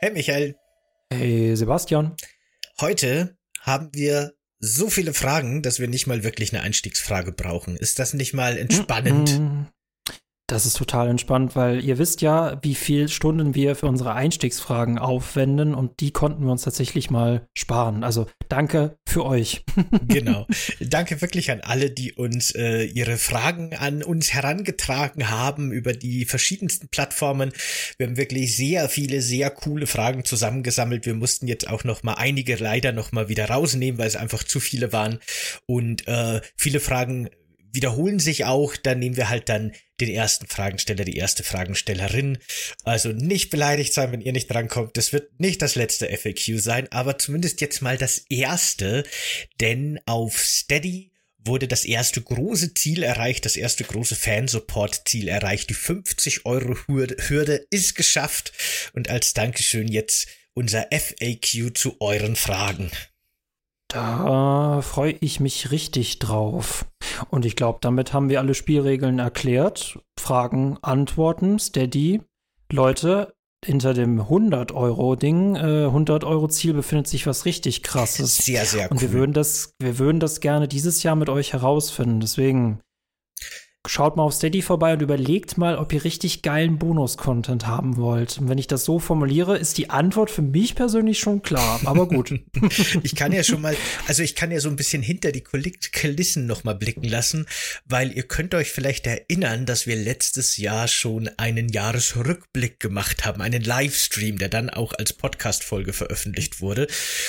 Hey Michael. Hey Sebastian. Heute haben wir so viele Fragen, dass wir nicht mal wirklich eine Einstiegsfrage brauchen. Ist das nicht mal entspannend? Das ist total entspannt, weil ihr wisst ja, wie viel Stunden wir für unsere Einstiegsfragen aufwenden und die konnten wir uns tatsächlich mal sparen. Also danke für euch. genau. Danke wirklich an alle, die uns äh, ihre Fragen an uns herangetragen haben über die verschiedensten Plattformen. Wir haben wirklich sehr viele, sehr coole Fragen zusammengesammelt. Wir mussten jetzt auch noch mal einige leider noch mal wieder rausnehmen, weil es einfach zu viele waren und äh, viele Fragen wiederholen sich auch, dann nehmen wir halt dann den ersten Fragensteller, die erste Fragenstellerin. Also nicht beleidigt sein, wenn ihr nicht drankommt. Das wird nicht das letzte FAQ sein, aber zumindest jetzt mal das erste, denn auf Steady wurde das erste große Ziel erreicht, das erste große Fansupport-Ziel erreicht. Die 50 Euro Hürde ist geschafft und als Dankeschön jetzt unser FAQ zu euren Fragen. Da freue ich mich richtig drauf. Und ich glaube, damit haben wir alle Spielregeln erklärt. Fragen, Antworten, Steady. Leute, hinter dem 100-Euro-Ding, äh, 100-Euro-Ziel befindet sich was richtig krasses. Sehr, sehr cool. Und wir würden das, wir würden das gerne dieses Jahr mit euch herausfinden. Deswegen schaut mal auf Steady vorbei und überlegt mal, ob ihr richtig geilen Bonus-Content haben wollt. Und wenn ich das so formuliere, ist die Antwort für mich persönlich schon klar. Aber gut. ich kann ja schon mal, also ich kann ja so ein bisschen hinter die Kulissen noch mal blicken lassen, weil ihr könnt euch vielleicht erinnern, dass wir letztes Jahr schon einen Jahresrückblick gemacht haben, einen Livestream, der dann auch als Podcast-Folge veröffentlicht wurde.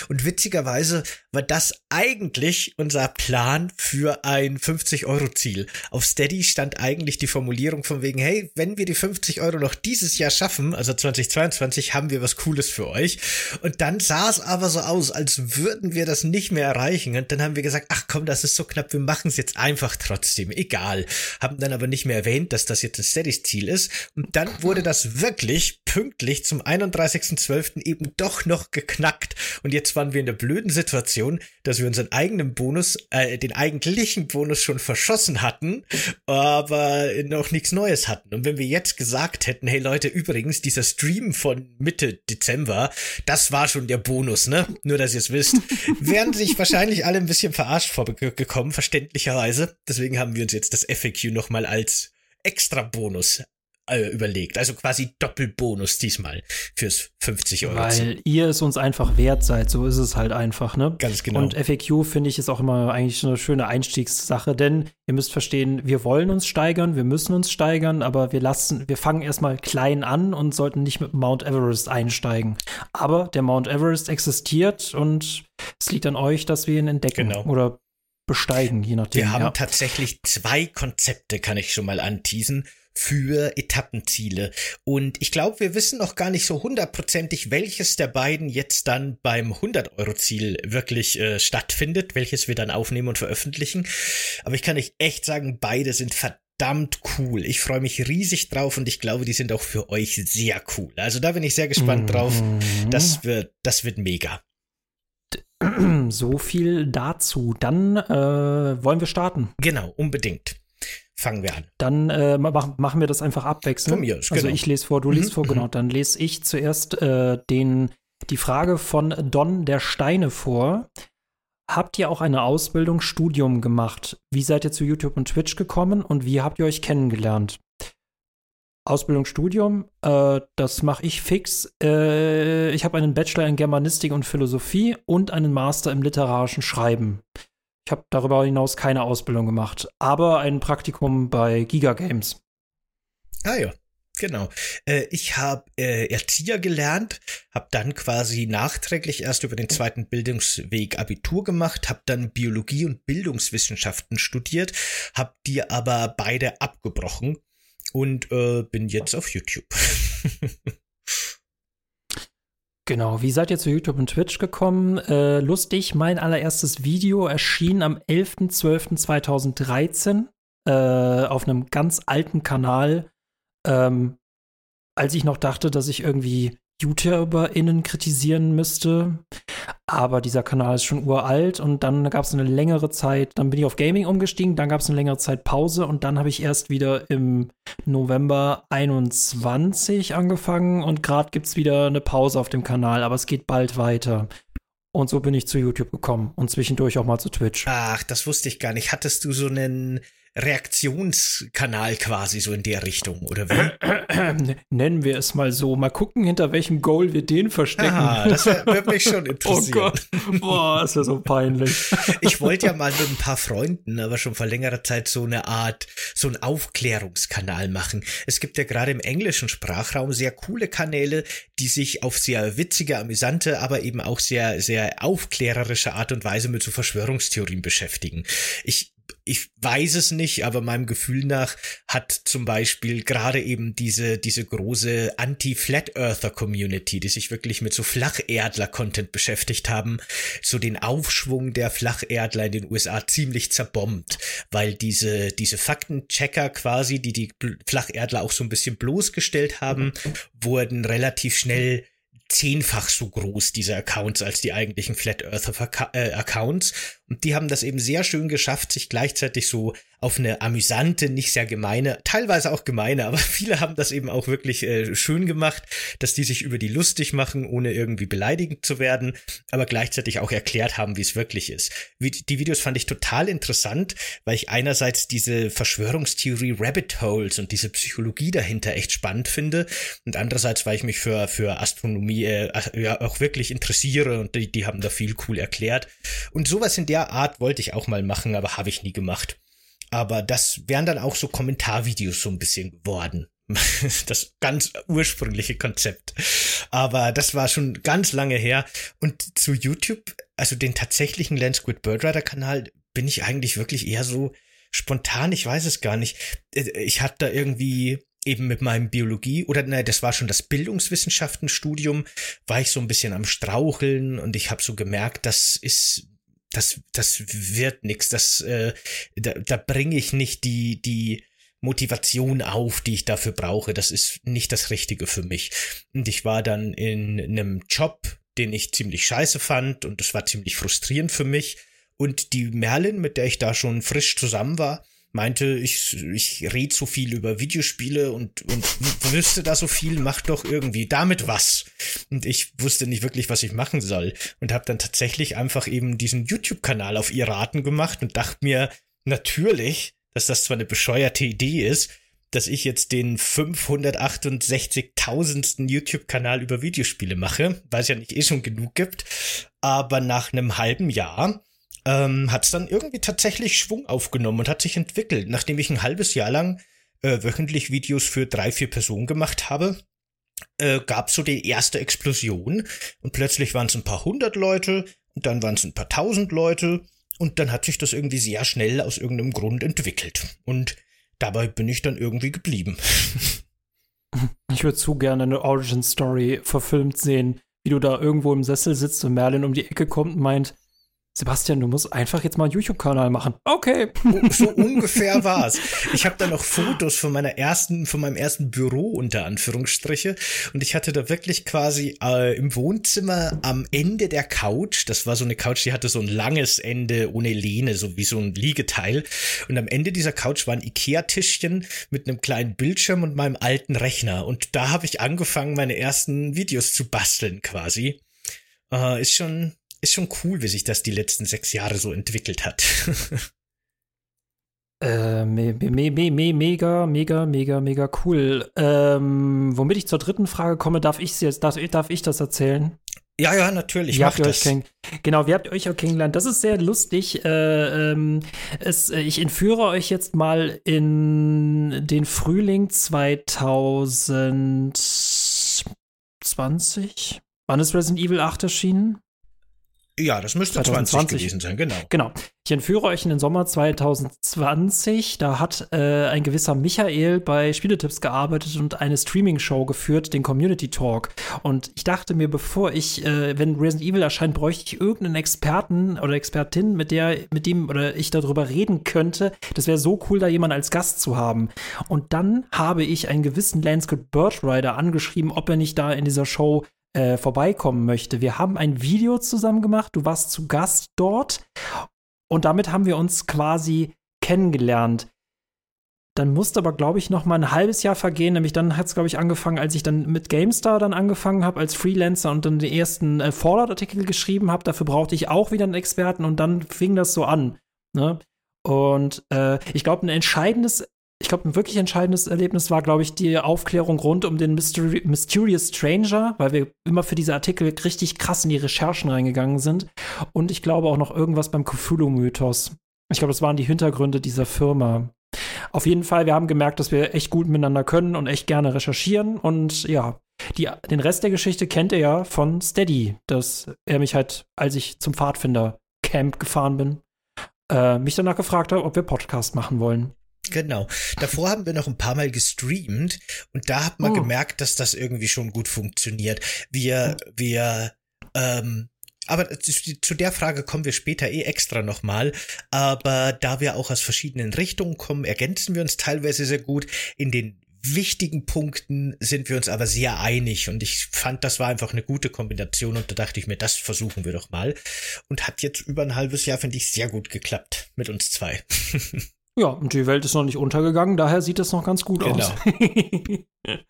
Und witzigerweise war das eigentlich unser Plan für ein 50-Euro-Ziel. Auf Steady stand eigentlich die Formulierung von wegen, hey, wenn wir die 50 Euro noch dieses Jahr schaffen, also 2022, haben wir was Cooles für euch. Und dann sah es aber so aus, als würden wir das nicht mehr erreichen. Und dann haben wir gesagt, ach komm, das ist so knapp, wir machen es jetzt einfach trotzdem, egal. Haben dann aber nicht mehr erwähnt, dass das jetzt ein Steadys Ziel ist. Und dann wurde das wirklich pünktlich zum 31.12. eben doch noch geknackt. Und jetzt waren wir in der blöden Situation, dass wir unseren eigenen Bonus, äh, den eigentlichen Bonus schon verschossen hatten aber noch nichts Neues hatten. Und wenn wir jetzt gesagt hätten, hey Leute, übrigens, dieser Stream von Mitte Dezember, das war schon der Bonus, ne? Nur, dass ihr es wisst, wären sich wahrscheinlich alle ein bisschen verarscht vorgekommen, verständlicherweise. Deswegen haben wir uns jetzt das FAQ nochmal als extra Bonus äh, überlegt. Also quasi Doppelbonus diesmal fürs 50 Euro. Weil ihr es uns einfach wert seid, so ist es halt einfach, ne? Ganz genau. Und FAQ finde ich ist auch immer eigentlich eine schöne Einstiegssache, denn ihr müsst verstehen, wir wollen uns steigern, wir müssen uns steigern, aber wir lassen, wir fangen erstmal klein an und sollten nicht mit Mount Everest einsteigen. Aber der Mount Everest existiert und es liegt an euch, dass wir ihn entdecken genau. oder besteigen, je nachdem. Wir haben ja. tatsächlich zwei Konzepte, kann ich schon mal anteasen für Etappenziele. Und ich glaube, wir wissen noch gar nicht so hundertprozentig, welches der beiden jetzt dann beim 100-Euro-Ziel wirklich äh, stattfindet, welches wir dann aufnehmen und veröffentlichen. Aber ich kann euch echt sagen, beide sind verdammt cool. Ich freue mich riesig drauf und ich glaube, die sind auch für euch sehr cool. Also da bin ich sehr gespannt drauf. Mhm. Das wird, das wird mega. So viel dazu. Dann äh, wollen wir starten. Genau, unbedingt fangen wir an. Dann äh, mach, machen wir das einfach abwechselnd. Von mir, also genau. ich lese vor, du liest mhm. vor, genau. Dann lese ich zuerst äh, den, die Frage von Don der Steine vor. Habt ihr auch eine Ausbildung, Studium gemacht? Wie seid ihr zu YouTube und Twitch gekommen und wie habt ihr euch kennengelernt? Ausbildung, Studium, äh, das mache ich fix. Äh, ich habe einen Bachelor in Germanistik und Philosophie und einen Master im literarischen Schreiben. Ich habe darüber hinaus keine Ausbildung gemacht, aber ein Praktikum bei Giga Games. Ah ja, genau. Äh, ich habe äh, Erzieher gelernt, habe dann quasi nachträglich erst über den zweiten Bildungsweg Abitur gemacht, habe dann Biologie und Bildungswissenschaften studiert, habe die aber beide abgebrochen und äh, bin jetzt auf YouTube. Genau, wie seid ihr zu YouTube und Twitch gekommen? Äh, lustig, mein allererstes Video erschien am 11.12.2013 äh, auf einem ganz alten Kanal, ähm, als ich noch dachte, dass ich irgendwie YouTuberInnen kritisieren müsste. Aber dieser Kanal ist schon uralt und dann gab es eine längere Zeit, dann bin ich auf Gaming umgestiegen, dann gab es eine längere Zeit Pause und dann habe ich erst wieder im November 21 angefangen und gerade gibt es wieder eine Pause auf dem Kanal, aber es geht bald weiter. Und so bin ich zu YouTube gekommen und zwischendurch auch mal zu Twitch. Ach, das wusste ich gar nicht. Hattest du so einen Reaktionskanal quasi so in der Richtung, oder wie? Nennen wir es mal so. Mal gucken, hinter welchem Goal wir den verstecken. Ah, das würde mich schon interessieren. Oh Gott, boah, ist ja so peinlich. Ich wollte ja mal mit ein paar Freunden, aber schon vor längerer Zeit so eine Art, so einen Aufklärungskanal machen. Es gibt ja gerade im englischen Sprachraum sehr coole Kanäle, die sich auf sehr witzige, amüsante, aber eben auch sehr, sehr aufklärerische Art und Weise mit so Verschwörungstheorien beschäftigen. Ich ich weiß es nicht, aber meinem Gefühl nach hat zum Beispiel gerade eben diese, diese große Anti-Flat Earther Community, die sich wirklich mit so Flacherdler-Content beschäftigt haben, so den Aufschwung der Flacherdler in den USA ziemlich zerbombt, weil diese, diese Faktenchecker quasi, die die Flacherdler auch so ein bisschen bloßgestellt haben, wurden relativ schnell zehnfach so groß, diese Accounts, als die eigentlichen Flat Earther äh, Accounts. Und die haben das eben sehr schön geschafft, sich gleichzeitig so auf eine amüsante, nicht sehr gemeine, teilweise auch gemeine, aber viele haben das eben auch wirklich äh, schön gemacht, dass die sich über die lustig machen, ohne irgendwie beleidigend zu werden, aber gleichzeitig auch erklärt haben, wie es wirklich ist. Wie, die Videos fand ich total interessant, weil ich einerseits diese Verschwörungstheorie Rabbit Holes und diese Psychologie dahinter echt spannend finde und andererseits, weil ich mich für, für Astronomie äh, ja auch wirklich interessiere und die, die haben da viel cool erklärt. Und sowas in der Art wollte ich auch mal machen, aber habe ich nie gemacht. Aber das wären dann auch so Kommentarvideos so ein bisschen geworden. das ganz ursprüngliche Konzept. Aber das war schon ganz lange her. Und zu YouTube, also den tatsächlichen Land Squid Birdrider Kanal, bin ich eigentlich wirklich eher so spontan. Ich weiß es gar nicht. Äh, ich hatte da irgendwie eben mit meinem Biologie oder nein, das war schon das Bildungswissenschaftenstudium, war ich so ein bisschen am Straucheln und ich habe so gemerkt, das ist das, das wird nix. Das, äh, da, da bringe ich nicht die, die Motivation auf, die ich dafür brauche. Das ist nicht das Richtige für mich. Und ich war dann in einem Job, den ich ziemlich scheiße fand und das war ziemlich frustrierend für mich. Und die Merlin, mit der ich da schon frisch zusammen war, meinte, ich, ich rede so viel über Videospiele und, und wüsste da so viel, mach doch irgendwie damit was. Und ich wusste nicht wirklich, was ich machen soll. Und habe dann tatsächlich einfach eben diesen YouTube-Kanal auf ihr Raten gemacht und dachte mir, natürlich, dass das zwar eine bescheuerte Idee ist, dass ich jetzt den 568.000. YouTube-Kanal über Videospiele mache, weil es ja nicht eh schon genug gibt. Aber nach einem halben Jahr ähm, hat es dann irgendwie tatsächlich Schwung aufgenommen und hat sich entwickelt. Nachdem ich ein halbes Jahr lang äh, wöchentlich Videos für drei, vier Personen gemacht habe, äh, gab so die erste Explosion und plötzlich waren es ein paar hundert Leute und dann waren es ein paar tausend Leute und dann hat sich das irgendwie sehr schnell aus irgendeinem Grund entwickelt und dabei bin ich dann irgendwie geblieben. Ich würde zu gerne eine Origin Story verfilmt sehen, wie du da irgendwo im Sessel sitzt und Merlin um die Ecke kommt und meint, Sebastian, du musst einfach jetzt mal einen YouTube-Kanal machen. Okay. So ungefähr war's. Ich habe da noch Fotos von meiner ersten, von meinem ersten Büro unter Anführungsstriche und ich hatte da wirklich quasi äh, im Wohnzimmer am Ende der Couch, das war so eine Couch, die hatte so ein langes Ende ohne Lehne, so wie so ein Liegeteil und am Ende dieser Couch war ein Ikea-Tischchen mit einem kleinen Bildschirm und meinem alten Rechner und da habe ich angefangen, meine ersten Videos zu basteln quasi. Äh, ist schon ist schon cool, wie sich das die letzten sechs Jahre so entwickelt hat. äh, me me me me mega, mega, mega, mega cool. Ähm, womit ich zur dritten Frage komme, darf ich jetzt, darf, darf ich das erzählen? Ja, ja, natürlich. Wie habt ihr euch genau, wie habt ihr euch auch kennengelernt? Das ist sehr lustig. Äh, ähm, es, ich entführe euch jetzt mal in den Frühling 2020. Wann ist Resident Evil 8 erschienen? Ja, das müsste 2020 gewesen sein, genau. Genau. Ich entführe euch in den Sommer 2020. Da hat äh, ein gewisser Michael bei Spieletipps gearbeitet und eine Streaming-Show geführt, den Community Talk. Und ich dachte mir, bevor ich, äh, wenn Resident Evil erscheint, bräuchte ich irgendeinen Experten oder Expertin, mit der, mit dem oder ich darüber reden könnte. Das wäre so cool, da jemanden als Gast zu haben. Und dann habe ich einen gewissen Landscape Birdrider angeschrieben, ob er nicht da in dieser Show äh, vorbeikommen möchte. Wir haben ein Video zusammen gemacht. Du warst zu Gast dort und damit haben wir uns quasi kennengelernt. Dann musste aber, glaube ich, noch mal ein halbes Jahr vergehen. Nämlich dann hat es, glaube ich, angefangen, als ich dann mit GameStar dann angefangen habe als Freelancer und dann den ersten äh, Fallout-Artikel geschrieben habe. Dafür brauchte ich auch wieder einen Experten und dann fing das so an. Ne? Und äh, ich glaube, ein entscheidendes ich glaube, ein wirklich entscheidendes Erlebnis war, glaube ich, die Aufklärung rund um den Mystery Mysterious Stranger, weil wir immer für diese Artikel richtig krass in die Recherchen reingegangen sind. Und ich glaube auch noch irgendwas beim Cthulhu-Mythos. Ich glaube, das waren die Hintergründe dieser Firma. Auf jeden Fall, wir haben gemerkt, dass wir echt gut miteinander können und echt gerne recherchieren. Und ja, die, den Rest der Geschichte kennt ihr ja von Steady, dass er mich halt, als ich zum Pfadfinder-Camp gefahren bin, äh, mich danach gefragt hat, ob wir Podcast machen wollen. Genau. Davor haben wir noch ein paar Mal gestreamt und da hat man oh. gemerkt, dass das irgendwie schon gut funktioniert. Wir, wir, ähm, aber zu der Frage kommen wir später eh extra nochmal. Aber da wir auch aus verschiedenen Richtungen kommen, ergänzen wir uns teilweise sehr gut. In den wichtigen Punkten sind wir uns aber sehr einig und ich fand, das war einfach eine gute Kombination und da dachte ich mir, das versuchen wir doch mal. Und hat jetzt über ein halbes Jahr, finde ich, sehr gut geklappt mit uns zwei. Ja, und die Welt ist noch nicht untergegangen, daher sieht es noch ganz gut genau. aus.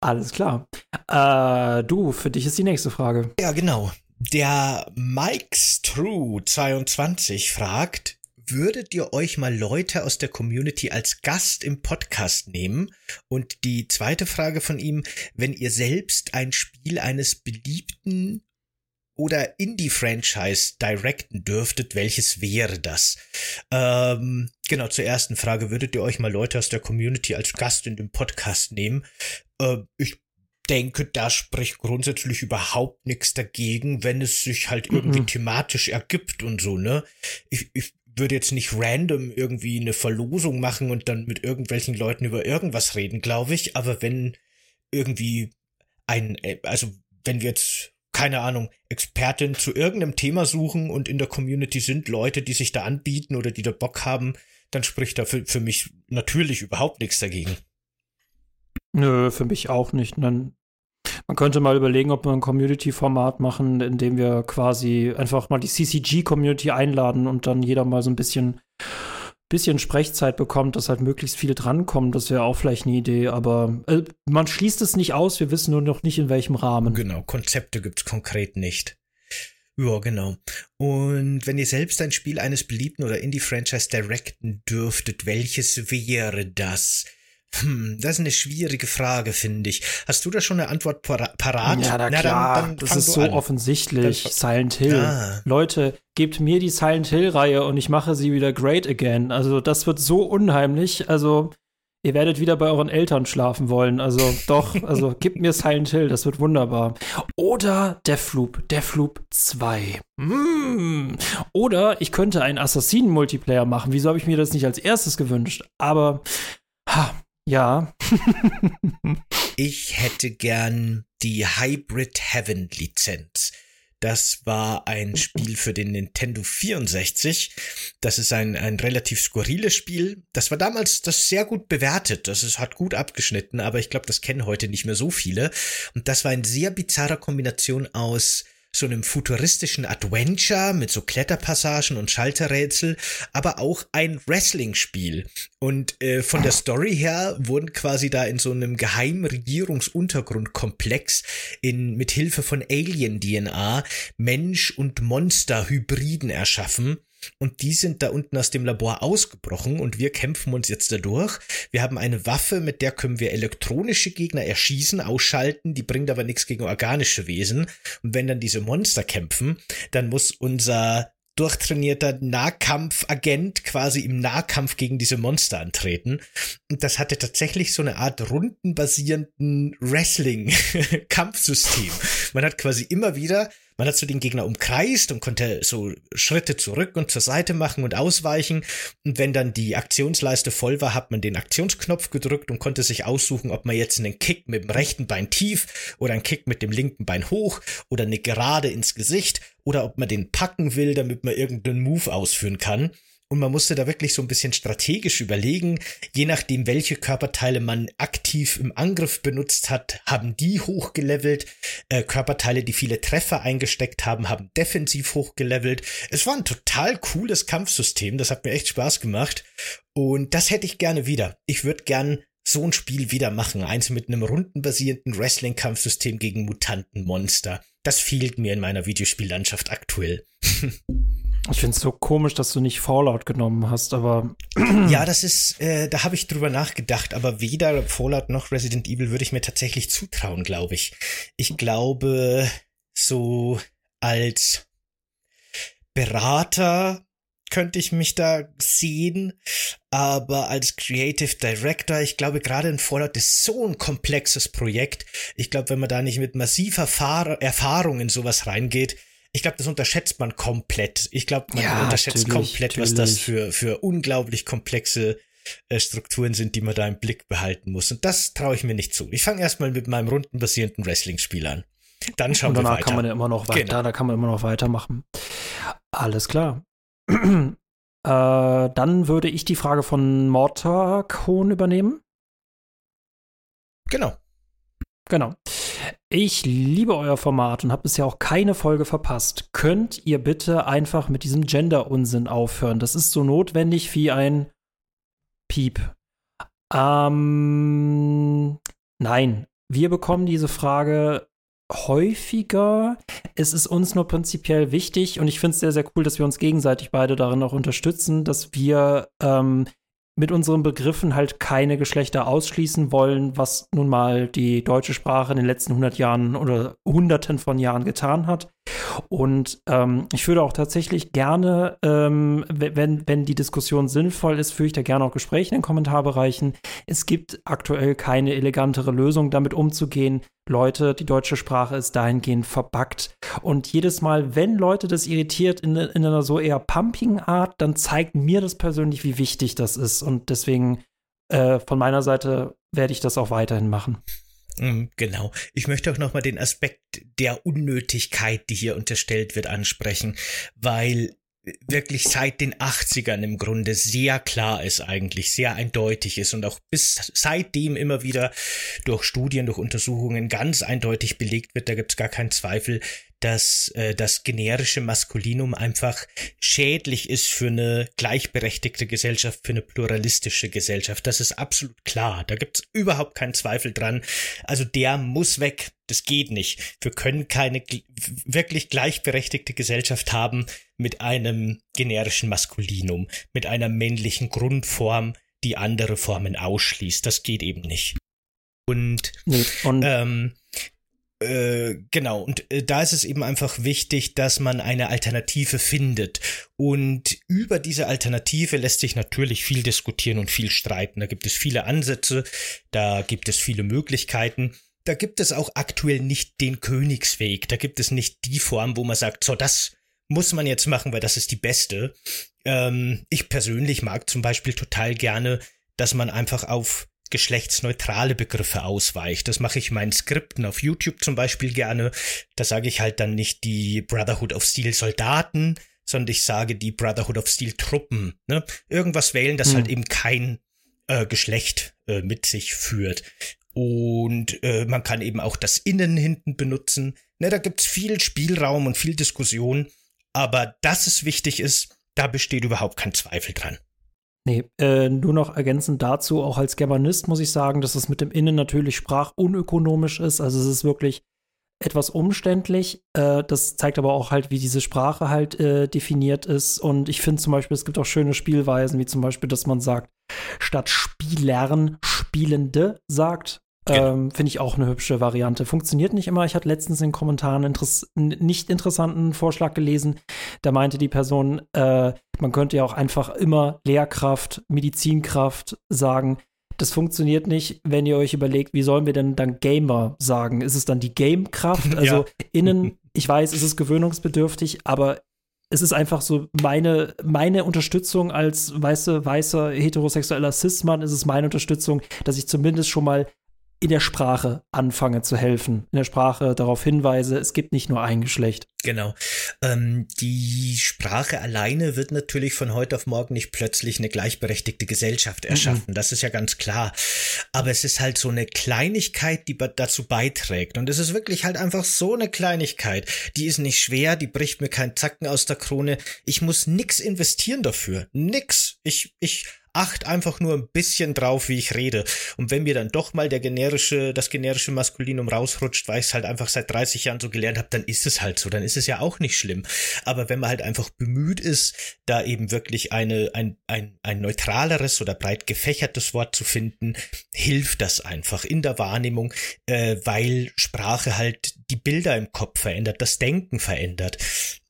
Alles klar. Äh, du, für dich ist die nächste Frage. Ja, genau. Der Mike's True 22 fragt, würdet ihr euch mal Leute aus der Community als Gast im Podcast nehmen? Und die zweite Frage von ihm, wenn ihr selbst ein Spiel eines beliebten oder Indie-Franchise directen dürftet, welches wäre das? Ähm, genau, zur ersten Frage, würdet ihr euch mal Leute aus der Community als Gast in dem Podcast nehmen? Äh, ich denke, da spricht grundsätzlich überhaupt nichts dagegen, wenn es sich halt irgendwie mhm. thematisch ergibt und so, ne? Ich, ich würde jetzt nicht random irgendwie eine Verlosung machen und dann mit irgendwelchen Leuten über irgendwas reden, glaube ich, aber wenn irgendwie ein, äh, also wenn wir jetzt keine Ahnung, Expertin zu irgendeinem Thema suchen und in der Community sind Leute, die sich da anbieten oder die da Bock haben, dann spricht da für, für mich natürlich überhaupt nichts dagegen. Nö, für mich auch nicht. Dann, man könnte mal überlegen, ob wir ein Community-Format machen, in dem wir quasi einfach mal die CCG-Community einladen und dann jeder mal so ein bisschen bisschen Sprechzeit bekommt, dass halt möglichst viele drankommen, das wäre auch vielleicht eine Idee, aber äh, man schließt es nicht aus, wir wissen nur noch nicht in welchem Rahmen. Genau, Konzepte gibt's konkret nicht. Ja, genau. Und wenn ihr selbst ein Spiel eines beliebten oder Indie-Franchise directen dürftet, welches wäre das? Hm, das ist eine schwierige Frage, finde ich. Hast du da schon eine Antwort parat? Ja, na, na klar, dann, dann das ist so an. offensichtlich. Dann, Silent Hill. Ah. Leute, gebt mir die Silent Hill-Reihe und ich mache sie wieder great again. Also, das wird so unheimlich. Also, ihr werdet wieder bei euren Eltern schlafen wollen. Also, doch, also, gebt mir Silent Hill, das wird wunderbar. Oder Deathloop, Deathloop 2. Mm. Oder ich könnte einen Assassinen-Multiplayer machen. Wieso habe ich mir das nicht als erstes gewünscht? Aber, ha, ja. ich hätte gern die Hybrid Heaven Lizenz. Das war ein Spiel für den Nintendo 64. Das ist ein, ein relativ skurriles Spiel. Das war damals das sehr gut bewertet. Das ist, hat gut abgeschnitten, aber ich glaube, das kennen heute nicht mehr so viele. Und das war eine sehr bizarre Kombination aus so einem futuristischen Adventure mit so Kletterpassagen und Schalterrätsel, aber auch ein Wrestling-Spiel. Und äh, von der Story her wurden quasi da in so einem geheimen Regierungsuntergrundkomplex in mit Hilfe von Alien-DNA Mensch- und Monster-Hybriden erschaffen und die sind da unten aus dem Labor ausgebrochen und wir kämpfen uns jetzt dadurch. Wir haben eine Waffe, mit der können wir elektronische Gegner erschießen, ausschalten, die bringt aber nichts gegen organische Wesen. Und wenn dann diese Monster kämpfen, dann muss unser durchtrainierter Nahkampfagent quasi im Nahkampf gegen diese Monster antreten. Und das hatte tatsächlich so eine Art rundenbasierenden Wrestling-Kampfsystem. Man hat quasi immer wieder Man hat so den Gegner umkreist und konnte so Schritte zurück und zur Seite machen und ausweichen. Und wenn dann die Aktionsleiste voll war, hat man den Aktionsknopf gedrückt und konnte sich aussuchen, ob man jetzt einen Kick mit dem rechten Bein tief oder einen Kick mit dem linken Bein hoch oder eine Gerade ins Gesicht oder ob man den packen will, damit man irgendeinen Move ausführen kann. Und man musste da wirklich so ein bisschen strategisch überlegen, je nachdem, welche Körperteile man aktiv im Angriff benutzt hat, haben die hochgelevelt. Äh, Körperteile, die viele Treffer eingesteckt haben, haben defensiv hochgelevelt. Es war ein total cooles Kampfsystem, das hat mir echt Spaß gemacht. Und das hätte ich gerne wieder. Ich würde gern so ein Spiel wieder machen. Eins mit einem rundenbasierenden Wrestling-Kampfsystem gegen Mutantenmonster. Das fehlt mir in meiner Videospiellandschaft aktuell. Ich finde es so komisch, dass du nicht Fallout genommen hast, aber. Ja, das ist, äh, da habe ich drüber nachgedacht, aber weder Fallout noch Resident Evil würde ich mir tatsächlich zutrauen, glaube ich. Ich glaube, so als Berater könnte ich mich da sehen, aber als Creative Director, ich glaube, gerade in Fallout ist so ein komplexes Projekt. Ich glaube, wenn man da nicht mit massiver Fahr Erfahrung in sowas reingeht, ich glaube, das unterschätzt man komplett. Ich glaube, man ja, unterschätzt komplett, natürlich. was das für, für unglaublich komplexe äh, Strukturen sind, die man da im Blick behalten muss. Und das traue ich mir nicht zu. Ich fange erstmal mit meinem rundenbasierenden Wrestling-Spiel an. Dann schauen wir weiter. kann man ja immer noch weiter, genau. da kann man immer noch weitermachen. Alles klar. äh, dann würde ich die Frage von Mortarkon übernehmen. Genau. Genau. Ich liebe euer Format und habe bisher auch keine Folge verpasst. Könnt ihr bitte einfach mit diesem Gender-Unsinn aufhören? Das ist so notwendig wie ein Piep. Ähm, nein, wir bekommen diese Frage häufiger. Es ist uns nur prinzipiell wichtig und ich finde es sehr, sehr cool, dass wir uns gegenseitig beide darin auch unterstützen, dass wir ähm, mit unseren Begriffen halt keine Geschlechter ausschließen wollen, was nun mal die deutsche Sprache in den letzten 100 Jahren oder Hunderten von Jahren getan hat. Und ähm, ich würde auch tatsächlich gerne, ähm, wenn, wenn die Diskussion sinnvoll ist, führe ich da gerne auch Gespräche in den Kommentarbereichen. Es gibt aktuell keine elegantere Lösung, damit umzugehen. Leute, die deutsche Sprache ist dahingehend verbuggt. Und jedes Mal, wenn Leute das irritiert in, in einer so eher pumpigen Art, dann zeigt mir das persönlich, wie wichtig das ist. Und deswegen äh, von meiner Seite werde ich das auch weiterhin machen. Mhm, genau. Ich möchte auch nochmal den Aspekt der Unnötigkeit, die hier unterstellt wird, ansprechen, weil wirklich seit den 80ern im Grunde sehr klar ist eigentlich, sehr eindeutig ist und auch bis seitdem immer wieder durch Studien, durch Untersuchungen ganz eindeutig belegt wird, da gibt es gar keinen Zweifel, dass äh, das generische Maskulinum einfach schädlich ist für eine gleichberechtigte Gesellschaft, für eine pluralistische Gesellschaft. Das ist absolut klar. Da gibt's überhaupt keinen Zweifel dran. Also der muss weg. Das geht nicht. Wir können keine wirklich gleichberechtigte Gesellschaft haben mit einem generischen Maskulinum, mit einer männlichen Grundform, die andere Formen ausschließt. Das geht eben nicht. Und, nee, und ähm, äh, genau, und äh, da ist es eben einfach wichtig, dass man eine Alternative findet. Und über diese Alternative lässt sich natürlich viel diskutieren und viel streiten. Da gibt es viele Ansätze, da gibt es viele Möglichkeiten. Da gibt es auch aktuell nicht den Königsweg. Da gibt es nicht die Form, wo man sagt, so, das muss man jetzt machen, weil das ist die beste. Ähm, ich persönlich mag zum Beispiel total gerne, dass man einfach auf geschlechtsneutrale Begriffe ausweicht. Das mache ich in meinen Skripten auf YouTube zum Beispiel gerne. Da sage ich halt dann nicht die Brotherhood of Steel Soldaten, sondern ich sage die Brotherhood of Steel Truppen. Ne? Irgendwas wählen, das hm. halt eben kein äh, Geschlecht äh, mit sich führt. Und äh, man kann eben auch das Innen hinten benutzen. Ne, da gibt's viel Spielraum und viel Diskussion. Aber dass es wichtig ist, da besteht überhaupt kein Zweifel dran. Nee, äh, nur noch ergänzend dazu, auch als Germanist muss ich sagen, dass es mit dem Innen natürlich sprachunökonomisch ist. Also es ist wirklich etwas umständlich. Äh, das zeigt aber auch halt, wie diese Sprache halt äh, definiert ist. Und ich finde zum Beispiel, es gibt auch schöne Spielweisen, wie zum Beispiel, dass man sagt, statt Spielern Spielende sagt. Genau. Ähm, Finde ich auch eine hübsche Variante. Funktioniert nicht immer. Ich hatte letztens in den Kommentaren interess nicht interessanten Vorschlag gelesen. Da meinte die Person, äh, man könnte ja auch einfach immer Lehrkraft, Medizinkraft sagen. Das funktioniert nicht, wenn ihr euch überlegt, wie sollen wir denn dann Gamer sagen? Ist es dann die Gamekraft? Also ja. innen ich weiß, es ist gewöhnungsbedürftig, aber es ist einfach so meine, meine Unterstützung als weiße, weißer, heterosexueller Cis-Mann ist es meine Unterstützung, dass ich zumindest schon mal in der Sprache anfange zu helfen, in der Sprache darauf hinweise, es gibt nicht nur ein Geschlecht. Genau. Ähm, die Sprache alleine wird natürlich von heute auf morgen nicht plötzlich eine gleichberechtigte Gesellschaft mhm. erschaffen. Mhm. Das ist ja ganz klar. Aber es ist halt so eine Kleinigkeit, die dazu beiträgt. Und es ist wirklich halt einfach so eine Kleinigkeit. Die ist nicht schwer, die bricht mir keinen Zacken aus der Krone. Ich muss nix investieren dafür. Nix. Ich, ich acht einfach nur ein bisschen drauf, wie ich rede. Und wenn mir dann doch mal der generische, das generische Maskulinum rausrutscht, weil ich es halt einfach seit 30 Jahren so gelernt habe, dann ist es halt so, dann ist es ja auch nicht schlimm. Aber wenn man halt einfach bemüht ist, da eben wirklich eine, ein, ein, ein neutraleres oder breit gefächertes Wort zu finden, hilft das einfach in der Wahrnehmung, äh, weil Sprache halt die Bilder im Kopf verändert, das Denken verändert.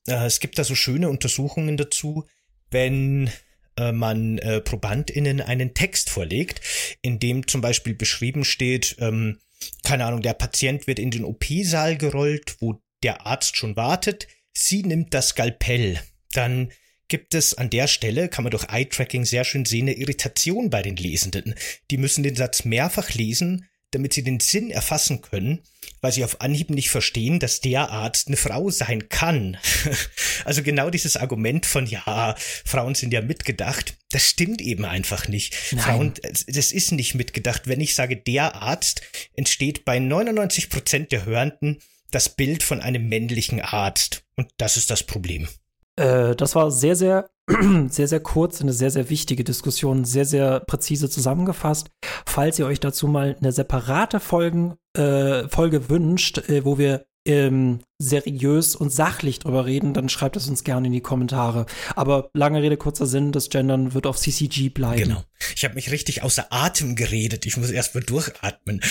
Äh, es gibt da so schöne Untersuchungen dazu, wenn äh, man äh, ProbandInnen einen Text vorlegt, in dem zum Beispiel beschrieben steht, ähm, keine Ahnung, der Patient wird in den OP-Saal gerollt, wo der Arzt schon wartet, sie nimmt das Skalpell. Dann gibt es an der Stelle, kann man durch Eye-Tracking sehr schön sehen, eine Irritation bei den Lesenden. Die müssen den Satz mehrfach lesen, damit sie den Sinn erfassen können, weil sie auf Anhieb nicht verstehen, dass der Arzt eine Frau sein kann. also genau dieses Argument von, ja, Frauen sind ja mitgedacht, das stimmt eben einfach nicht. Nein. Frauen, das ist nicht mitgedacht. Wenn ich sage, der Arzt, entsteht bei 99 Prozent der Hörenden das Bild von einem männlichen Arzt. Und das ist das Problem. Äh, das war sehr, sehr sehr, sehr kurz, eine sehr, sehr wichtige Diskussion, sehr, sehr präzise zusammengefasst. Falls ihr euch dazu mal eine separate Folgen, äh, Folge wünscht, äh, wo wir ähm, seriös und sachlich drüber reden, dann schreibt es uns gerne in die Kommentare. Aber lange Rede, kurzer Sinn, das Gendern wird auf CCG bleiben. Genau. Ich habe mich richtig außer Atem geredet. Ich muss erst mal durchatmen.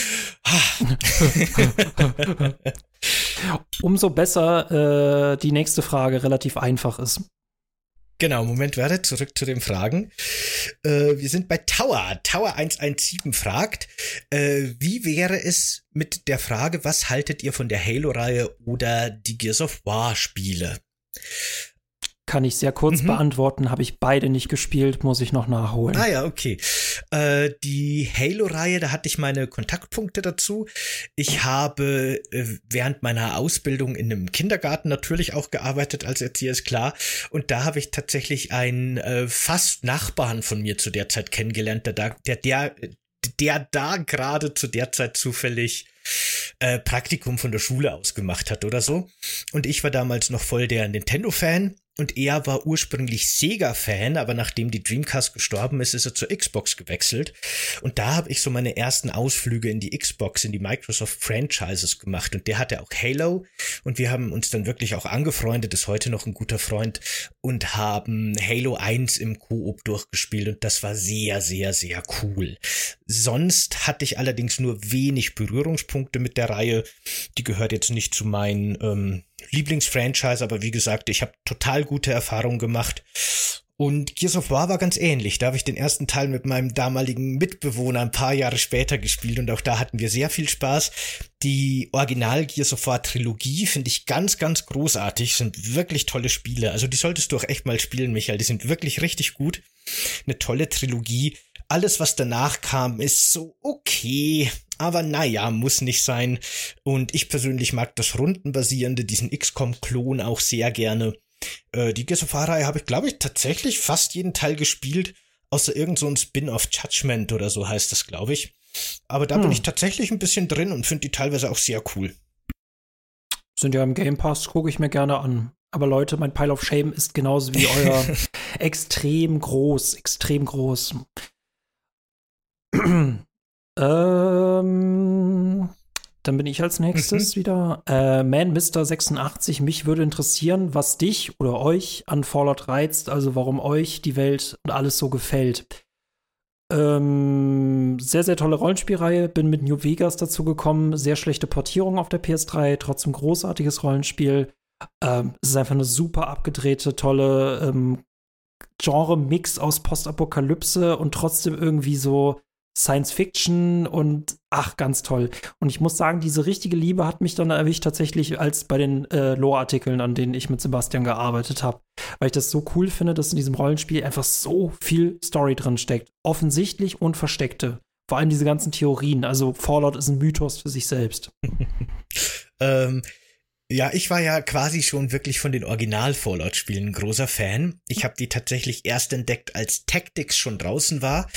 Umso besser äh, die nächste Frage relativ einfach ist. Genau, Moment, warte, zurück zu den Fragen. Äh, wir sind bei Tower. Tower 117 fragt, äh, wie wäre es mit der Frage, was haltet ihr von der Halo-Reihe oder die Gears of War-Spiele? Kann ich sehr kurz mhm. beantworten. Habe ich beide nicht gespielt, muss ich noch nachholen. Ah ja, okay. Äh, die Halo-Reihe, da hatte ich meine Kontaktpunkte dazu. Ich habe äh, während meiner Ausbildung in einem Kindergarten natürlich auch gearbeitet als Erzieher, ist klar. Und da habe ich tatsächlich einen äh, fast Nachbarn von mir zu der Zeit kennengelernt, der da, der, der, der da gerade zu der Zeit zufällig äh, Praktikum von der Schule aus gemacht hat oder so. Und ich war damals noch voll der Nintendo-Fan und er war ursprünglich Sega-Fan, aber nachdem die Dreamcast gestorben ist, ist er zur Xbox gewechselt. Und da habe ich so meine ersten Ausflüge in die Xbox, in die Microsoft-Franchises gemacht. Und der hatte auch Halo. Und wir haben uns dann wirklich auch angefreundet, ist heute noch ein guter Freund, und haben Halo 1 im Koop durchgespielt. Und das war sehr, sehr, sehr cool. Sonst hatte ich allerdings nur wenig Berührungspunkte mit der Reihe. Die gehört jetzt nicht zu meinen ähm, Lieblingsfranchise, aber wie gesagt, ich habe total gute Erfahrungen gemacht. Und Gears of War war ganz ähnlich. Da habe ich den ersten Teil mit meinem damaligen Mitbewohner ein paar Jahre später gespielt und auch da hatten wir sehr viel Spaß. Die Original Gears of War Trilogie finde ich ganz, ganz großartig, sind wirklich tolle Spiele. Also die solltest du auch echt mal spielen, Michael. Die sind wirklich richtig gut. Eine tolle Trilogie. Alles, was danach kam, ist so okay, aber naja, muss nicht sein. Und ich persönlich mag das rundenbasierende, diesen XCOM-Klon auch sehr gerne. Äh, die Gears of War-Reihe habe ich, glaube ich, tatsächlich fast jeden Teil gespielt, außer irgend so ein Spin-off Judgment oder so heißt das, glaube ich. Aber da hm. bin ich tatsächlich ein bisschen drin und finde die teilweise auch sehr cool. Sind ja im Game Pass, gucke ich mir gerne an. Aber Leute, mein Pile of Shame ist genauso wie euer extrem groß, extrem groß. ähm, dann bin ich als nächstes mhm. wieder. Äh, Man Mr. 86, mich würde interessieren, was dich oder euch an Fallout reizt, also warum euch die Welt und alles so gefällt. Ähm, sehr, sehr tolle Rollenspielreihe. Bin mit New Vegas dazu gekommen. Sehr schlechte Portierung auf der PS3, trotzdem großartiges Rollenspiel. Ähm, es ist einfach eine super abgedrehte, tolle ähm, Genre-Mix aus Postapokalypse und trotzdem irgendwie so Science Fiction und ach, ganz toll. Und ich muss sagen, diese richtige Liebe hat mich dann erwischt tatsächlich als bei den äh, Lore-Artikeln, an denen ich mit Sebastian gearbeitet habe. Weil ich das so cool finde, dass in diesem Rollenspiel einfach so viel Story drin steckt. Offensichtlich und versteckte. Vor allem diese ganzen Theorien. Also Fallout ist ein Mythos für sich selbst. ähm, ja, ich war ja quasi schon wirklich von den Original-Fallout-Spielen ein großer Fan. Ich habe die tatsächlich erst entdeckt, als Tactics schon draußen war.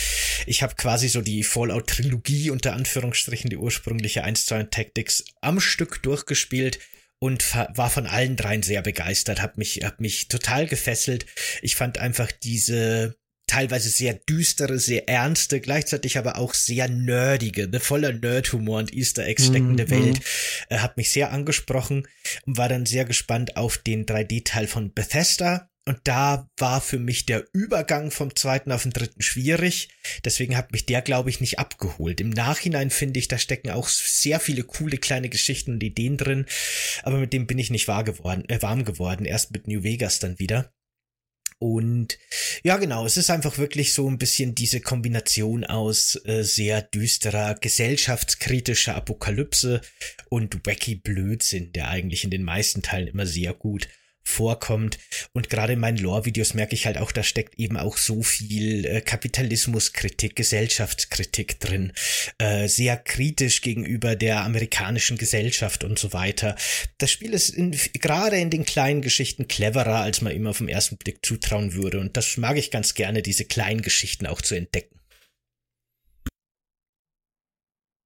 Ich habe quasi so die Fallout-Trilogie unter Anführungsstrichen, die ursprüngliche 1, 2 Tactics am Stück durchgespielt und war von allen dreien sehr begeistert, hab mich, hab mich total gefesselt. Ich fand einfach diese teilweise sehr düstere, sehr ernste, gleichzeitig aber auch sehr nerdige, ne, voller Nerdhumor und Easter Eggs steckende mm -hmm. Welt, äh, hat mich sehr angesprochen und war dann sehr gespannt auf den 3D-Teil von Bethesda. Und da war für mich der Übergang vom zweiten auf den dritten schwierig. Deswegen hat mich der, glaube ich, nicht abgeholt. Im Nachhinein finde ich, da stecken auch sehr viele coole kleine Geschichten und Ideen drin. Aber mit dem bin ich nicht wahr geworden, äh, warm geworden. Erst mit New Vegas dann wieder. Und ja, genau, es ist einfach wirklich so ein bisschen diese Kombination aus äh, sehr düsterer, gesellschaftskritischer Apokalypse und wacky Blödsinn, der eigentlich in den meisten Teilen immer sehr gut vorkommt. Und gerade in meinen Lore-Videos merke ich halt auch, da steckt eben auch so viel äh, Kapitalismuskritik, Gesellschaftskritik drin, äh, sehr kritisch gegenüber der amerikanischen Gesellschaft und so weiter. Das Spiel ist in, gerade in den kleinen Geschichten cleverer, als man immer auf den ersten Blick zutrauen würde. Und das mag ich ganz gerne, diese kleinen Geschichten auch zu entdecken.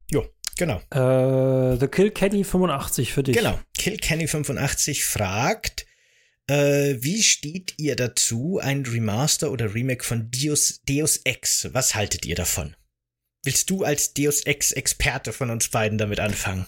Jo, genau. Äh, The Kill Kenny 85 für dich. Genau. Kill Kenny 85 fragt, äh, wie steht ihr dazu, ein Remaster oder Remake von Deus, Deus Ex? Was haltet ihr davon? Willst du als Deus Ex-Experte von uns beiden damit anfangen?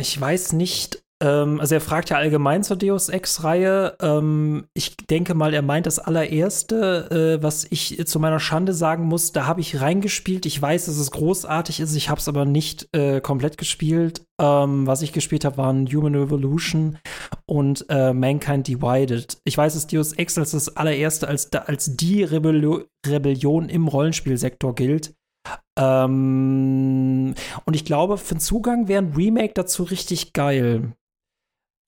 Ich weiß nicht, ähm, also er fragt ja allgemein zur Deus Ex-Reihe. Ähm, ich denke mal, er meint das allererste, äh, was ich zu meiner Schande sagen muss, da habe ich reingespielt. Ich weiß, dass es großartig ist, ich habe es aber nicht äh, komplett gespielt. Ähm, was ich gespielt habe, waren Human Revolution und äh, Mankind Divided. Ich weiß, dass Deus Ex als das allererste, als, als die Rebellion, Rebellion im Rollenspielsektor gilt. Ähm, und ich glaube, für den Zugang wäre ein Remake dazu richtig geil.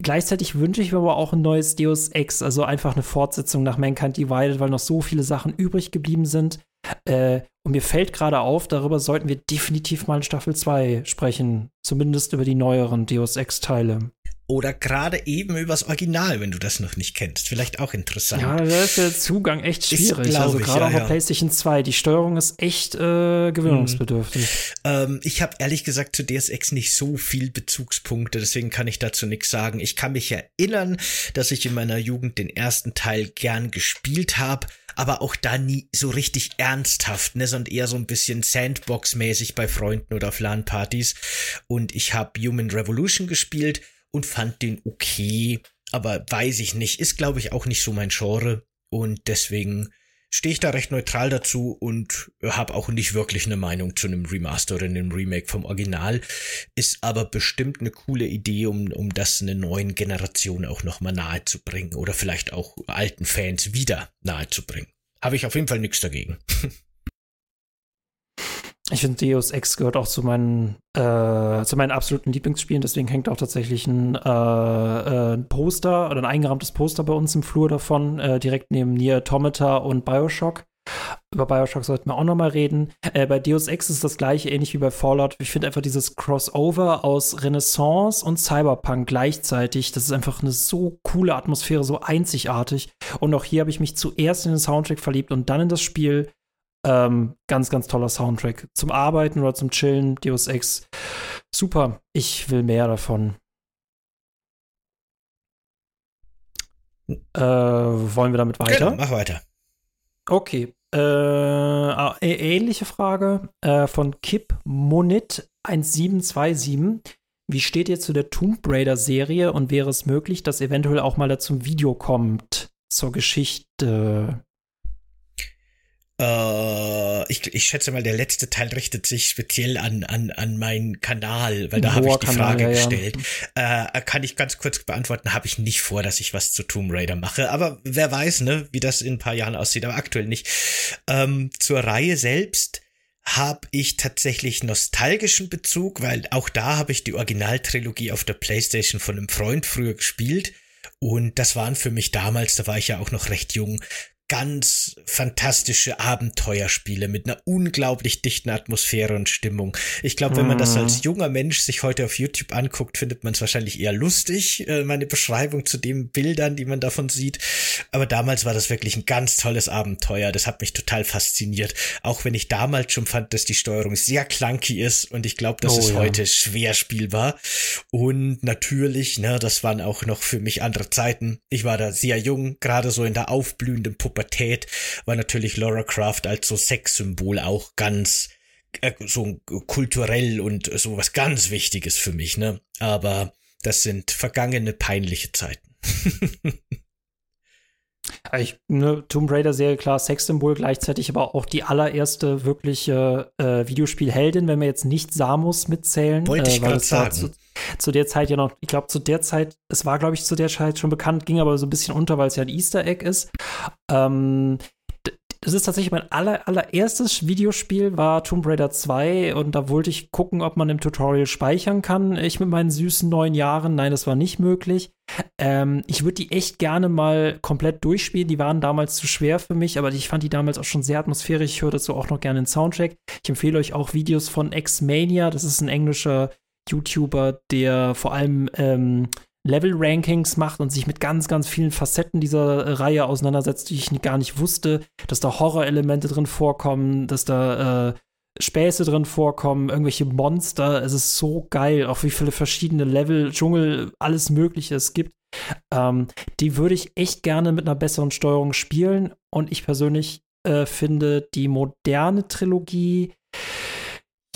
Gleichzeitig wünsche ich mir aber auch ein neues Deus Ex, also einfach eine Fortsetzung nach Mankind Divided, weil noch so viele Sachen übrig geblieben sind. Äh, und mir fällt gerade auf, darüber sollten wir definitiv mal in Staffel 2 sprechen. Zumindest über die neueren Deus Ex-Teile. Oder gerade eben übers Original, wenn du das noch nicht kennst. Vielleicht auch interessant. Ja, da ist der Zugang echt schwierig. Ist, also gerade ja, auf der ja. PlayStation 2. Die Steuerung ist echt äh, gewöhnungsbedürftig. Hm. Ähm, ich habe ehrlich gesagt zu DSX nicht so viel Bezugspunkte, deswegen kann ich dazu nichts sagen. Ich kann mich erinnern, dass ich in meiner Jugend den ersten Teil gern gespielt habe aber auch da nie so richtig ernsthaft, ne, sondern eher so ein bisschen Sandbox-mäßig bei Freunden oder auf LAN-Partys. Und ich habe Human Revolution gespielt und fand den okay, aber weiß ich nicht, ist glaube ich auch nicht so mein Genre und deswegen stehe ich da recht neutral dazu und habe auch nicht wirklich eine Meinung zu einem Remaster oder einem Remake vom Original. Ist aber bestimmt eine coole Idee, um, um das einer neuen Generation auch nochmal nahe zu bringen oder vielleicht auch alten Fans wieder nahe zu bringen. Habe ich auf jeden Fall nichts dagegen. Ich finde, Deus Ex gehört auch zu meinen, äh, zu meinen absoluten Lieblingsspielen. Deswegen hängt auch tatsächlich ein, äh, äh, ein Poster oder ein eingerahmtes Poster bei uns im Flur davon, äh, direkt neben Nier Automata und Bioshock. Über Bioshock sollten wir auch noch mal reden. Äh, bei Deus Ex ist das gleiche, ähnlich wie bei Fallout. Ich finde einfach dieses Crossover aus Renaissance und Cyberpunk gleichzeitig. Das ist einfach eine so coole Atmosphäre, so einzigartig. Und auch hier habe ich mich zuerst in den Soundtrack verliebt und dann in das Spiel. Ähm, ganz, ganz toller Soundtrack. Zum Arbeiten oder zum Chillen, Deus Ex. Super. Ich will mehr davon. Äh, wollen wir damit weiter? Genau, mach weiter. Okay. Äh, ah, ähnliche Frage äh, von Kip Monit 1727. Wie steht ihr zu der Tomb Raider Serie und wäre es möglich, dass eventuell auch mal dazu ein Video kommt zur Geschichte? Äh, ich, ich schätze mal, der letzte Teil richtet sich speziell an, an, an meinen Kanal, weil da habe ich die Frage ja, gestellt. Ja. Äh, kann ich ganz kurz beantworten, habe ich nicht vor, dass ich was zu Tomb Raider mache. Aber wer weiß, ne, wie das in ein paar Jahren aussieht, aber aktuell nicht. Ähm, zur Reihe selbst habe ich tatsächlich nostalgischen Bezug, weil auch da habe ich die Originaltrilogie auf der PlayStation von einem Freund früher gespielt. Und das waren für mich damals, da war ich ja auch noch recht jung, ganz fantastische Abenteuerspiele mit einer unglaublich dichten Atmosphäre und Stimmung. Ich glaube, wenn man das als mhm. junger Mensch sich heute auf YouTube anguckt, findet man es wahrscheinlich eher lustig, äh, meine Beschreibung zu den Bildern, die man davon sieht. Aber damals war das wirklich ein ganz tolles Abenteuer. Das hat mich total fasziniert. Auch wenn ich damals schon fand, dass die Steuerung sehr clunky ist und ich glaube, das oh, ist ja. heute schwer spielbar. Und natürlich, ne, das waren auch noch für mich andere Zeiten. Ich war da sehr jung, gerade so in der aufblühenden Puppe Pubertät war natürlich Laura Croft als so Sexsymbol auch ganz äh, so kulturell und so was ganz Wichtiges für mich, ne? Aber das sind vergangene peinliche Zeiten. Ich, ne, Tomb Raider Serie, klar, Sexsymbol, gleichzeitig aber auch die allererste wirkliche äh, Videospielheldin, wenn wir jetzt nicht Samus mitzählen. Wollte äh, ich gerade sagen. Zu, zu, der Zeit ja noch, ich glaube, zu der Zeit, es war, glaube ich, zu der Zeit schon bekannt, ging aber so ein bisschen unter, weil es ja ein Easter Egg ist. Ähm, das ist tatsächlich mein aller, allererstes Videospiel, war Tomb Raider 2 und da wollte ich gucken, ob man im Tutorial speichern kann. Ich mit meinen süßen neun Jahren, nein, das war nicht möglich. Ähm, ich würde die echt gerne mal komplett durchspielen. Die waren damals zu schwer für mich, aber ich fand die damals auch schon sehr atmosphärisch. Ich höre dazu auch noch gerne einen Soundtrack. Ich empfehle euch auch Videos von X-Mania. Das ist ein englischer YouTuber, der vor allem ähm, Level-Rankings macht und sich mit ganz, ganz vielen Facetten dieser Reihe auseinandersetzt, die ich gar nicht wusste, dass da Horror-Elemente drin vorkommen, dass da äh, Späße drin vorkommen, irgendwelche Monster. Es ist so geil, auch wie viele verschiedene Level, Dschungel, alles Mögliche es gibt. Ähm, die würde ich echt gerne mit einer besseren Steuerung spielen. Und ich persönlich äh, finde die moderne Trilogie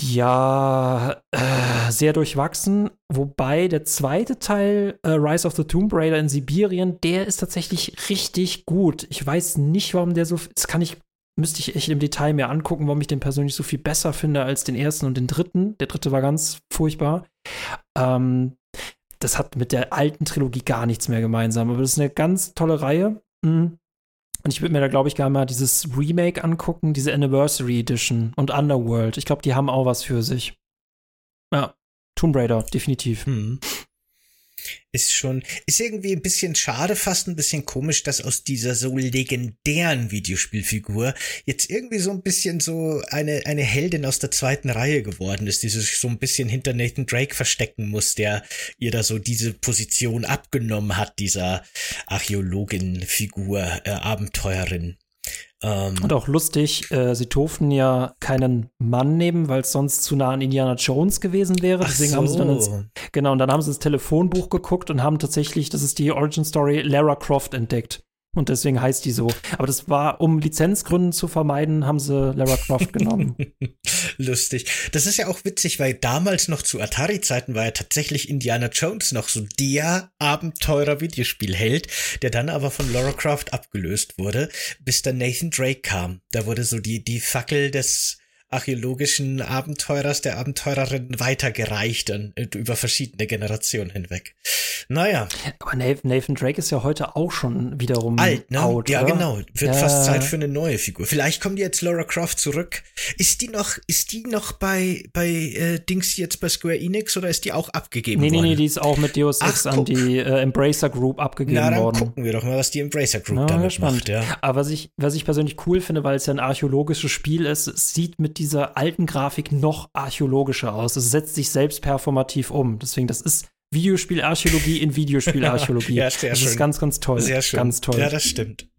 ja, äh, sehr durchwachsen. Wobei der zweite Teil, äh, Rise of the Tomb Raider in Sibirien, der ist tatsächlich richtig gut. Ich weiß nicht, warum der so. Das kann ich, müsste ich echt im Detail mehr angucken, warum ich den persönlich so viel besser finde als den ersten und den dritten. Der dritte war ganz furchtbar. Ähm, das hat mit der alten Trilogie gar nichts mehr gemeinsam. Aber das ist eine ganz tolle Reihe. Mhm. Und ich würde mir da, glaube ich, gerne mal dieses Remake angucken, diese Anniversary Edition und Underworld. Ich glaube, die haben auch was für sich. Ja, Tomb Raider, definitiv. Hm ist schon, ist irgendwie ein bisschen schade, fast ein bisschen komisch, dass aus dieser so legendären Videospielfigur jetzt irgendwie so ein bisschen so eine, eine Heldin aus der zweiten Reihe geworden ist, die sich so ein bisschen hinter Nathan Drake verstecken muss, der ihr da so diese Position abgenommen hat, dieser Archäologin-Figur, äh, Abenteuerin. Ähm, und auch lustig, äh, sie durften ja keinen Mann nehmen, weil es sonst zu nah an Indiana Jones gewesen wäre. Deswegen so. haben sie dann ins, genau, und dann haben sie das Telefonbuch geguckt und haben tatsächlich, das ist die Origin Story, Lara Croft entdeckt. Und deswegen heißt die so. Aber das war, um Lizenzgründen zu vermeiden, haben sie Lara Croft genommen. Lustig. Das ist ja auch witzig, weil damals noch zu Atari-Zeiten war ja tatsächlich Indiana Jones noch so der Abenteurer-Videospielheld, der dann aber von Lara Croft abgelöst wurde, bis dann Nathan Drake kam. Da wurde so die, die Fackel des archäologischen Abenteurers, der Abenteurerin weitergereicht und äh, über verschiedene Generationen hinweg. Naja. Aber Nathan Drake ist ja heute auch schon wiederum alt, ne? Out, ja, oder? genau. Wird ja. fast Zeit für eine neue Figur. Vielleicht kommt jetzt Laura Croft zurück. Ist die noch, ist die noch bei, bei äh, Dings jetzt bei Square Enix oder ist die auch abgegeben nee, worden? Nee, nee, die ist auch mit Deus Ex an die äh, Embracer Group abgegeben Na, dann worden. gucken wir doch mal, was die Embracer Group Na, damit spannend. macht, ja. Aber was ich, was ich persönlich cool finde, weil es ja ein archäologisches Spiel ist, sieht mit dieser alten Grafik noch archäologischer aus. Es setzt sich selbst performativ um. Deswegen, das ist Videospielarchäologie in Videospielarchäologie. ja, sehr das schön. ist ganz, ganz toll. Sehr schön. Ganz toll. Ja, das stimmt.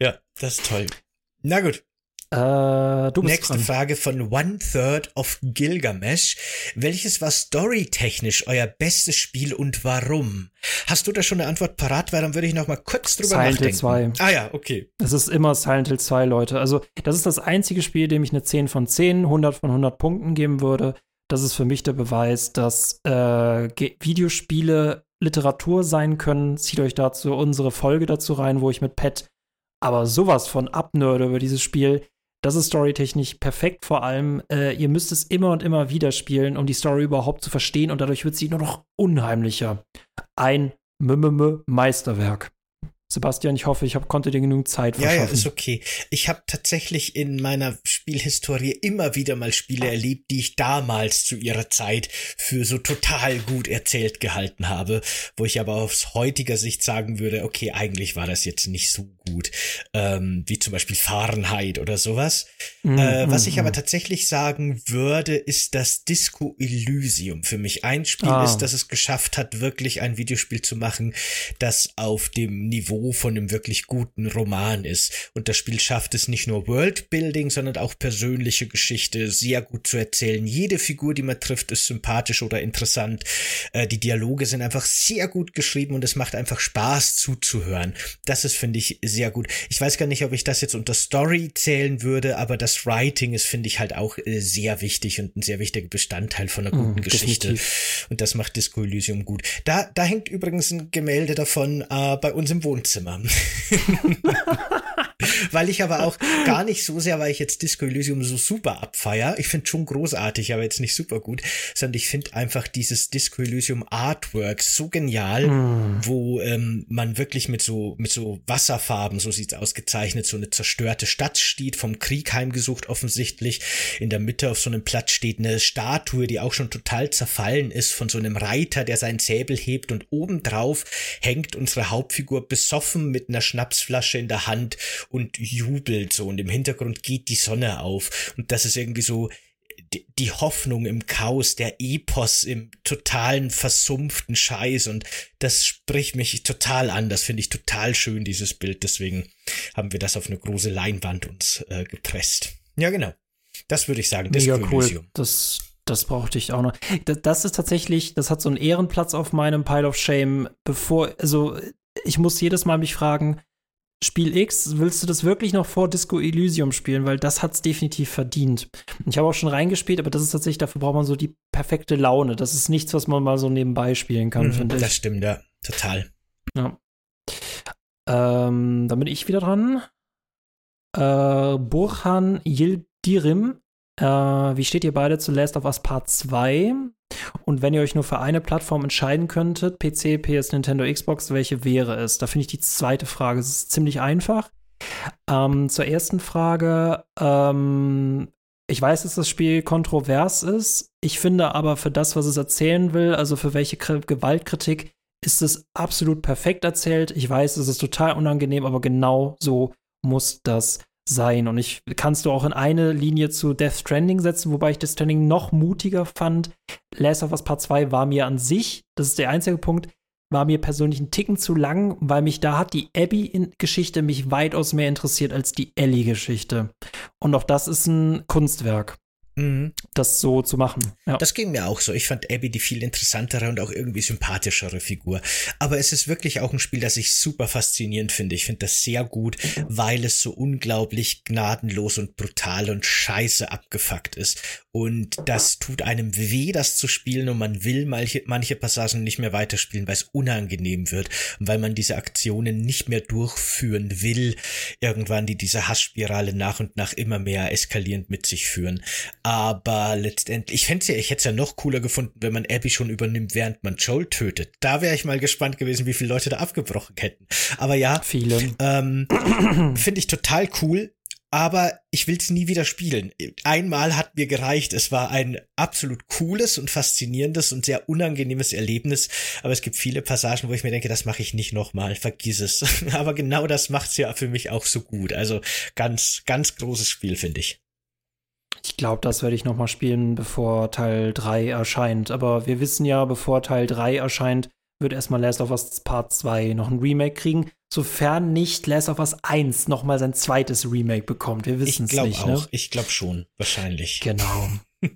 Ja, das ist toll. Na gut. Äh, Nächste dran. Frage von One Third of Gilgamesh. Welches war storytechnisch euer bestes Spiel und warum? Hast du da schon eine Antwort parat? Weil dann würde ich noch mal kurz drüber Silent nachdenken. Hill 2. Ah ja, okay. Das ist immer Silent Hill 2, Leute. Also, das ist das einzige Spiel, dem ich eine 10 von 10, 100 von 100 Punkten geben würde. Das ist für mich der Beweis, dass äh, Videospiele Literatur sein können. Zieht euch dazu unsere Folge dazu rein, wo ich mit Pat aber sowas von abnörde über dieses Spiel. Das ist storytechnisch perfekt. Vor allem, äh, ihr müsst es immer und immer wieder spielen, um die Story überhaupt zu verstehen und dadurch wird sie nur noch unheimlicher. Ein M -M -M Meisterwerk. Sebastian, ich hoffe, ich hab, konnte dir genug Zeit verschaffen. Ja, ja, ist okay. Ich habe tatsächlich in meiner Videospielhistorie immer wieder mal Spiele erlebt, die ich damals zu ihrer Zeit für so total gut erzählt gehalten habe, wo ich aber aus heutiger Sicht sagen würde, okay, eigentlich war das jetzt nicht so gut, ähm, wie zum Beispiel Fahrenheit oder sowas. Mm, äh, was ich aber mhm. tatsächlich sagen würde, ist das Disco Elysium für mich ein Spiel ah. ist, das es geschafft hat, wirklich ein Videospiel zu machen, das auf dem Niveau von einem wirklich guten Roman ist. Und das Spiel schafft es nicht nur Worldbuilding, sondern auch persönliche Geschichte sehr gut zu erzählen. Jede Figur, die man trifft, ist sympathisch oder interessant. Äh, die Dialoge sind einfach sehr gut geschrieben und es macht einfach Spaß zuzuhören. Das ist, finde ich, sehr gut. Ich weiß gar nicht, ob ich das jetzt unter Story zählen würde, aber das Writing ist, finde ich, halt auch äh, sehr wichtig und ein sehr wichtiger Bestandteil von einer guten mm, Geschichte. Definitiv. Und das macht Disco Elysium gut. Da, da hängt übrigens ein Gemälde davon äh, bei uns im Wohnzimmer. weil ich aber auch gar nicht so sehr, weil ich jetzt Disco Elysium so super abfeier. Ich finde schon großartig, aber jetzt nicht super gut, sondern ich finde einfach dieses Disco Elysium Artwork so genial, mm. wo ähm, man wirklich mit so mit so Wasserfarben, so sieht's ausgezeichnet, so eine zerstörte Stadt steht, vom Krieg heimgesucht offensichtlich. In der Mitte auf so einem Platz steht eine Statue, die auch schon total zerfallen ist, von so einem Reiter, der seinen Säbel hebt und obendrauf hängt unsere Hauptfigur besoffen mit einer Schnapsflasche in der Hand und jubelt so und im Hintergrund geht die Sonne auf und das ist irgendwie so die Hoffnung im Chaos, der Epos im totalen versumpften Scheiß und das spricht mich total an. Das finde ich total schön, dieses Bild. Deswegen haben wir das auf eine große Leinwand uns äh, gepresst. Ja, genau. Das würde ich sagen. Mega cool. Das, das brauchte ich auch noch. Das, das ist tatsächlich, das hat so einen Ehrenplatz auf meinem Pile of Shame, bevor, also ich muss jedes Mal mich fragen, Spiel X, willst du das wirklich noch vor Disco Elysium spielen? Weil das hat es definitiv verdient. Ich habe auch schon reingespielt, aber das ist tatsächlich, dafür braucht man so die perfekte Laune. Das ist nichts, was man mal so nebenbei spielen kann, mhm, finde ich. Das stimmt, ja. Total. Ja. Ähm, dann bin ich wieder dran. Äh, Burhan Yildirim. Äh, wie steht ihr beide zu Last of Us Part 2? Und wenn ihr euch nur für eine Plattform entscheiden könntet, PC, PS, Nintendo, Xbox, welche wäre es? Da finde ich die zweite Frage. Ziemlich einfach. Ähm, zur ersten Frage. Ähm, ich weiß, dass das Spiel kontrovers ist. Ich finde aber für das, was es erzählen will, also für welche K Gewaltkritik, ist es absolut perfekt erzählt. Ich weiß, es ist total unangenehm, aber genau so muss das sein. Und ich kannst du auch in eine Linie zu Death Stranding setzen, wobei ich Death Stranding noch mutiger fand. Last of Us Part 2 war mir an sich, das ist der einzige Punkt, war mir persönlich ein Ticken zu lang, weil mich da hat die Abby-Geschichte mich weitaus mehr interessiert als die Ellie-Geschichte. Und auch das ist ein Kunstwerk. Mhm. das so zu machen. Ja. Das ging mir auch so. Ich fand Abby die viel interessantere und auch irgendwie sympathischere Figur. Aber es ist wirklich auch ein Spiel, das ich super faszinierend finde. Ich finde das sehr gut, weil es so unglaublich gnadenlos und brutal und scheiße abgefuckt ist. Und das tut einem weh, das zu spielen und man will manche, manche Passagen nicht mehr weiterspielen, weil es unangenehm wird und weil man diese Aktionen nicht mehr durchführen will. Irgendwann, die diese Hassspirale nach und nach immer mehr eskalierend mit sich führen. Aber letztendlich, ich fände ja, ich hätte es ja noch cooler gefunden, wenn man Abby schon übernimmt, während man Joel tötet. Da wäre ich mal gespannt gewesen, wie viele Leute da abgebrochen hätten. Aber ja, viele. Ähm, Finde ich total cool. Aber ich will es nie wieder spielen. Einmal hat mir gereicht. Es war ein absolut cooles und faszinierendes und sehr unangenehmes Erlebnis. Aber es gibt viele Passagen, wo ich mir denke, das mache ich nicht nochmal. Vergiss es. Aber genau das macht's ja für mich auch so gut. Also ganz, ganz großes Spiel, finde ich. Ich glaube, das werde ich noch mal spielen, bevor Teil 3 erscheint. Aber wir wissen ja, bevor Teil 3 erscheint, wird erstmal Last of Us Part 2 noch ein Remake kriegen, sofern nicht Last of Us 1 noch mal sein zweites Remake bekommt. Wir wissen es nicht. Ich glaube auch. Ne? Ich glaube schon, wahrscheinlich. Genau.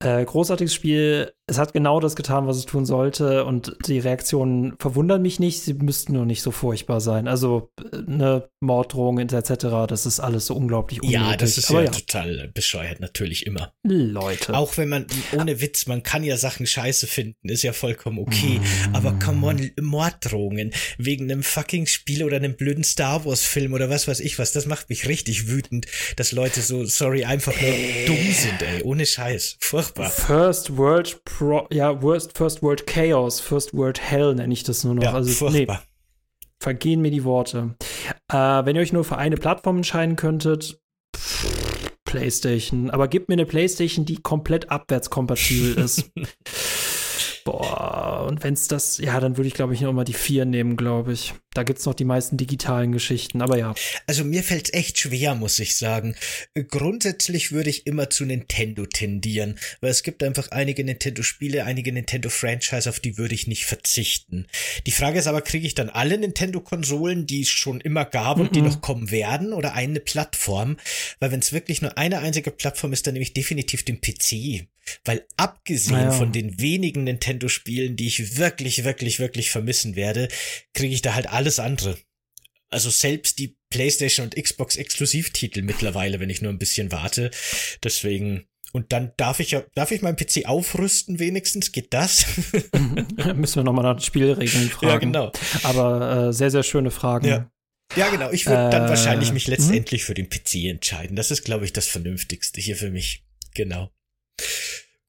äh, großartiges Spiel. Es hat genau das getan, was es tun sollte. Und die Reaktionen verwundern mich nicht. Sie müssten nur nicht so furchtbar sein. Also, eine Morddrohung etc., das ist alles so unglaublich unnötig. Ja, das ist ja, ja, total bescheuert, natürlich immer. Leute. Auch wenn man, ohne Witz, man kann ja Sachen scheiße finden, ist ja vollkommen okay. Mm. Aber come on, Morddrohungen wegen einem fucking Spiel oder einem blöden Star Wars-Film oder was weiß ich was, das macht mich richtig wütend, dass Leute so, sorry, einfach nur dumm sind, ey. Ohne Scheiß. Scheiß. Furchtbar. First World Pro, ja, Worst, First World Chaos, First World Hell nenne ich das nur noch. Ja, also, furchtbar. Nee, vergehen mir die Worte. Äh, wenn ihr euch nur für eine Plattform entscheiden könntet, PlayStation. Aber gib mir eine PlayStation, die komplett abwärtskompatibel ist. Boah, und wenn es das, ja, dann würde ich, glaube ich, noch mal die vier nehmen, glaube ich. Da gibt es noch die meisten digitalen Geschichten, aber ja. Also mir fällt es echt schwer, muss ich sagen. Grundsätzlich würde ich immer zu Nintendo tendieren, weil es gibt einfach einige Nintendo-Spiele, einige Nintendo-Franchise, auf die würde ich nicht verzichten. Die Frage ist aber, kriege ich dann alle Nintendo-Konsolen, die es schon immer gab und mm -mm. die noch kommen werden, oder eine Plattform? Weil wenn es wirklich nur eine einzige Plattform ist, dann nehme ich definitiv den PC. Weil abgesehen naja. von den wenigen Nintendo-Spielen, die ich wirklich, wirklich, wirklich vermissen werde, kriege ich da halt alles andere. Also selbst die PlayStation und Xbox Exklusivtitel mittlerweile, wenn ich nur ein bisschen warte. Deswegen und dann darf ich ja, darf ich meinen PC aufrüsten wenigstens? Geht das? Müssen wir nochmal nach Spielregeln fragen. Ja, genau. Aber äh, sehr, sehr schöne Fragen. Ja. Ja, genau. Ich würde äh, dann wahrscheinlich mich letztendlich mh? für den PC entscheiden. Das ist, glaube ich, das Vernünftigste hier für mich. Genau.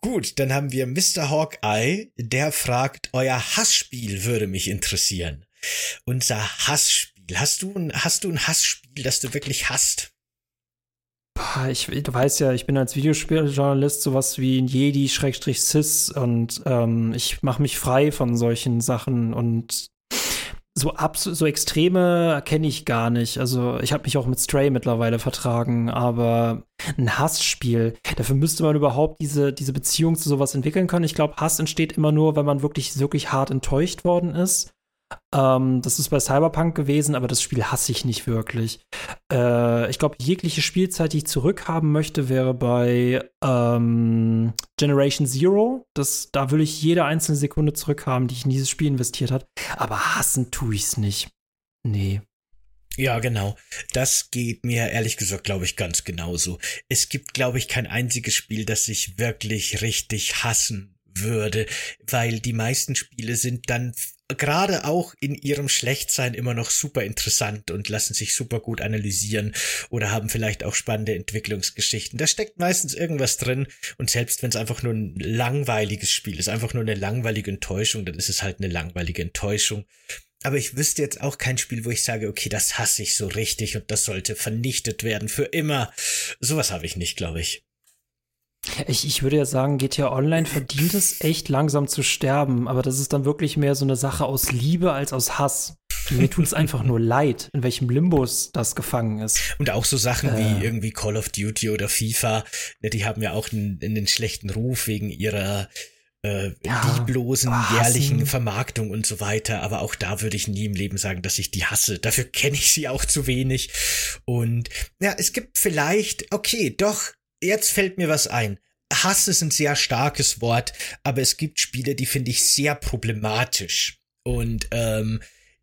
Gut, dann haben wir Mr. Hawkeye, der fragt, euer Hassspiel würde mich interessieren. Unser Hassspiel. Hast du ein, hast du ein Hassspiel, das du wirklich hast? Ich, du weißt ja, ich bin als Videospieljournalist sowas wie ein Jedi-Sis und ähm, ich mache mich frei von solchen Sachen und so so Extreme kenne ich gar nicht. Also ich habe mich auch mit Stray mittlerweile vertragen, aber ein Hassspiel, dafür müsste man überhaupt diese, diese Beziehung zu sowas entwickeln können. Ich glaube, Hass entsteht immer nur, wenn man wirklich, wirklich hart enttäuscht worden ist. Ähm, das ist bei Cyberpunk gewesen, aber das Spiel hasse ich nicht wirklich. Äh, ich glaube, jegliche Spielzeit, die ich zurückhaben möchte, wäre bei ähm, Generation Zero. Das, da will ich jede einzelne Sekunde zurückhaben, die ich in dieses Spiel investiert habe. Aber hassen tue ich es nicht. Nee. Ja, genau. Das geht mir ehrlich gesagt, glaube ich, ganz genauso. Es gibt, glaube ich, kein einziges Spiel, das ich wirklich richtig hassen würde, weil die meisten Spiele sind dann gerade auch in ihrem Schlechtsein immer noch super interessant und lassen sich super gut analysieren oder haben vielleicht auch spannende Entwicklungsgeschichten. Da steckt meistens irgendwas drin und selbst wenn es einfach nur ein langweiliges Spiel ist, einfach nur eine langweilige Enttäuschung, dann ist es halt eine langweilige Enttäuschung. Aber ich wüsste jetzt auch kein Spiel, wo ich sage, okay, das hasse ich so richtig und das sollte vernichtet werden für immer. Sowas habe ich nicht, glaube ich. Ich, ich würde ja sagen, GTA Online verdient es echt langsam zu sterben, aber das ist dann wirklich mehr so eine Sache aus Liebe als aus Hass. Mir tut es einfach nur leid, in welchem Limbus das gefangen ist. Und auch so Sachen äh. wie irgendwie Call of Duty oder FIFA, ne, die haben ja auch einen, einen schlechten Ruf wegen ihrer äh, ja, lieblosen jährlichen Vermarktung und so weiter. Aber auch da würde ich nie im Leben sagen, dass ich die hasse. Dafür kenne ich sie auch zu wenig. Und ja, es gibt vielleicht, okay, doch, jetzt fällt mir was ein. Hass ist ein sehr starkes Wort, aber es gibt Spiele, die finde ich sehr problematisch. Und ähm,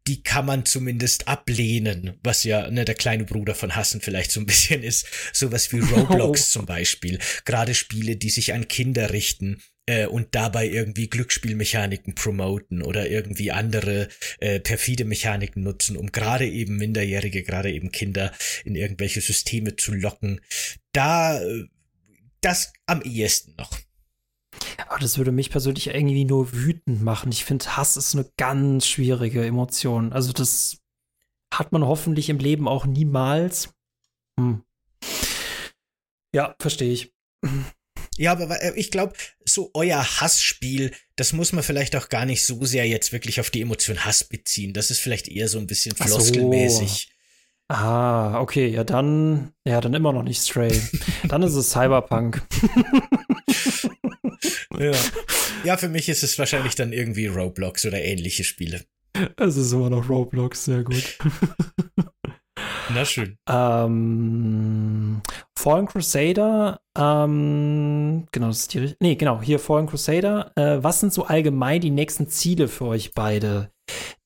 die kann man zumindest ablehnen, was ja ne, der kleine Bruder von Hassen vielleicht so ein bisschen ist. Sowas wie Roblox zum Beispiel. Gerade Spiele, die sich an Kinder richten äh, und dabei irgendwie Glücksspielmechaniken promoten oder irgendwie andere äh, perfide Mechaniken nutzen, um gerade eben Minderjährige, gerade eben Kinder in irgendwelche Systeme zu locken. Da äh, das am ehesten noch. Aber das würde mich persönlich irgendwie nur wütend machen. Ich finde, Hass ist eine ganz schwierige Emotion. Also das hat man hoffentlich im Leben auch niemals. Hm. Ja, verstehe ich. Ja, aber äh, ich glaube, so euer Hassspiel, das muss man vielleicht auch gar nicht so sehr jetzt wirklich auf die Emotion Hass beziehen. Das ist vielleicht eher so ein bisschen floskelmäßig. Ah, okay, ja dann, ja, dann immer noch nicht Stray. dann ist es Cyberpunk. ja. ja, für mich ist es wahrscheinlich dann irgendwie Roblox oder ähnliche Spiele. Es ist immer noch Roblox, sehr gut. Na schön. Ähm, Fallen Crusader, ähm, genau, das ist die, nee, genau, hier Fallen Crusader. Äh, was sind so allgemein die nächsten Ziele für euch beide?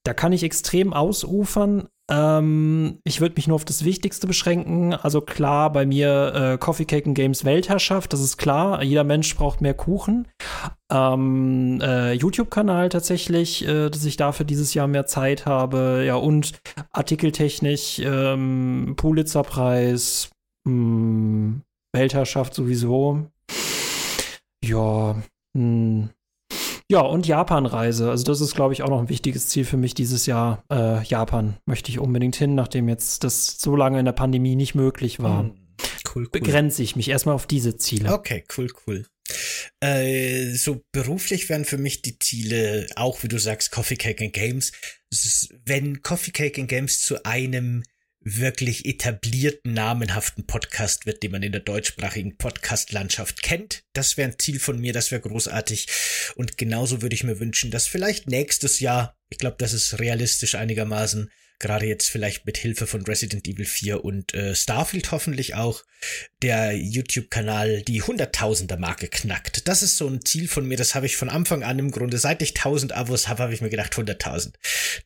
Da kann ich extrem ausufern. Ähm, ich würde mich nur auf das Wichtigste beschränken. Also klar, bei mir äh, Coffee Cake and Games Weltherrschaft, das ist klar. Jeder Mensch braucht mehr Kuchen. Ähm, äh, YouTube-Kanal tatsächlich, äh, dass ich dafür dieses Jahr mehr Zeit habe. Ja, und artikeltechnisch, ähm, Pulitzer-Preis, hm, Weltherrschaft sowieso. Ja, mh, hm. Ja, und Japan-Reise. Also, das ist, glaube ich, auch noch ein wichtiges Ziel für mich dieses Jahr. Äh, Japan möchte ich unbedingt hin, nachdem jetzt das so lange in der Pandemie nicht möglich war. Hm, cool, cool. begrenze ich mich erstmal auf diese Ziele. Okay, cool, cool. Äh, so beruflich wären für mich die Ziele, auch wie du sagst, Coffee Cake and Games. Wenn Coffee Cake and Games zu einem wirklich etablierten, namenhaften Podcast wird, den man in der deutschsprachigen Podcast-Landschaft kennt. Das wäre ein Ziel von mir, das wäre großartig. Und genauso würde ich mir wünschen, dass vielleicht nächstes Jahr, ich glaube, das ist realistisch einigermaßen, gerade jetzt vielleicht mit Hilfe von Resident Evil 4 und äh, Starfield hoffentlich auch, der YouTube-Kanal die Hunderttausender-Marke knackt. Das ist so ein Ziel von mir, das habe ich von Anfang an im Grunde, seit ich 1000 Abos habe, habe ich mir gedacht, 100.000.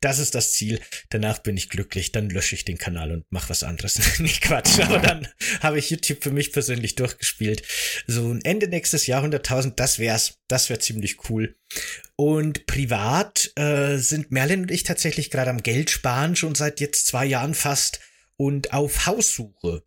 Das ist das Ziel. Danach bin ich glücklich, dann lösche ich den Kanal und mache was anderes. Nicht Quatsch, aber dann habe ich YouTube für mich persönlich durchgespielt. So ein Ende nächstes Jahr 100.000, das wär's. Das wäre ziemlich cool. Und privat äh, sind Merlin und ich tatsächlich gerade am Geld sparen, schon seit jetzt zwei Jahren fast, und auf Haussuche.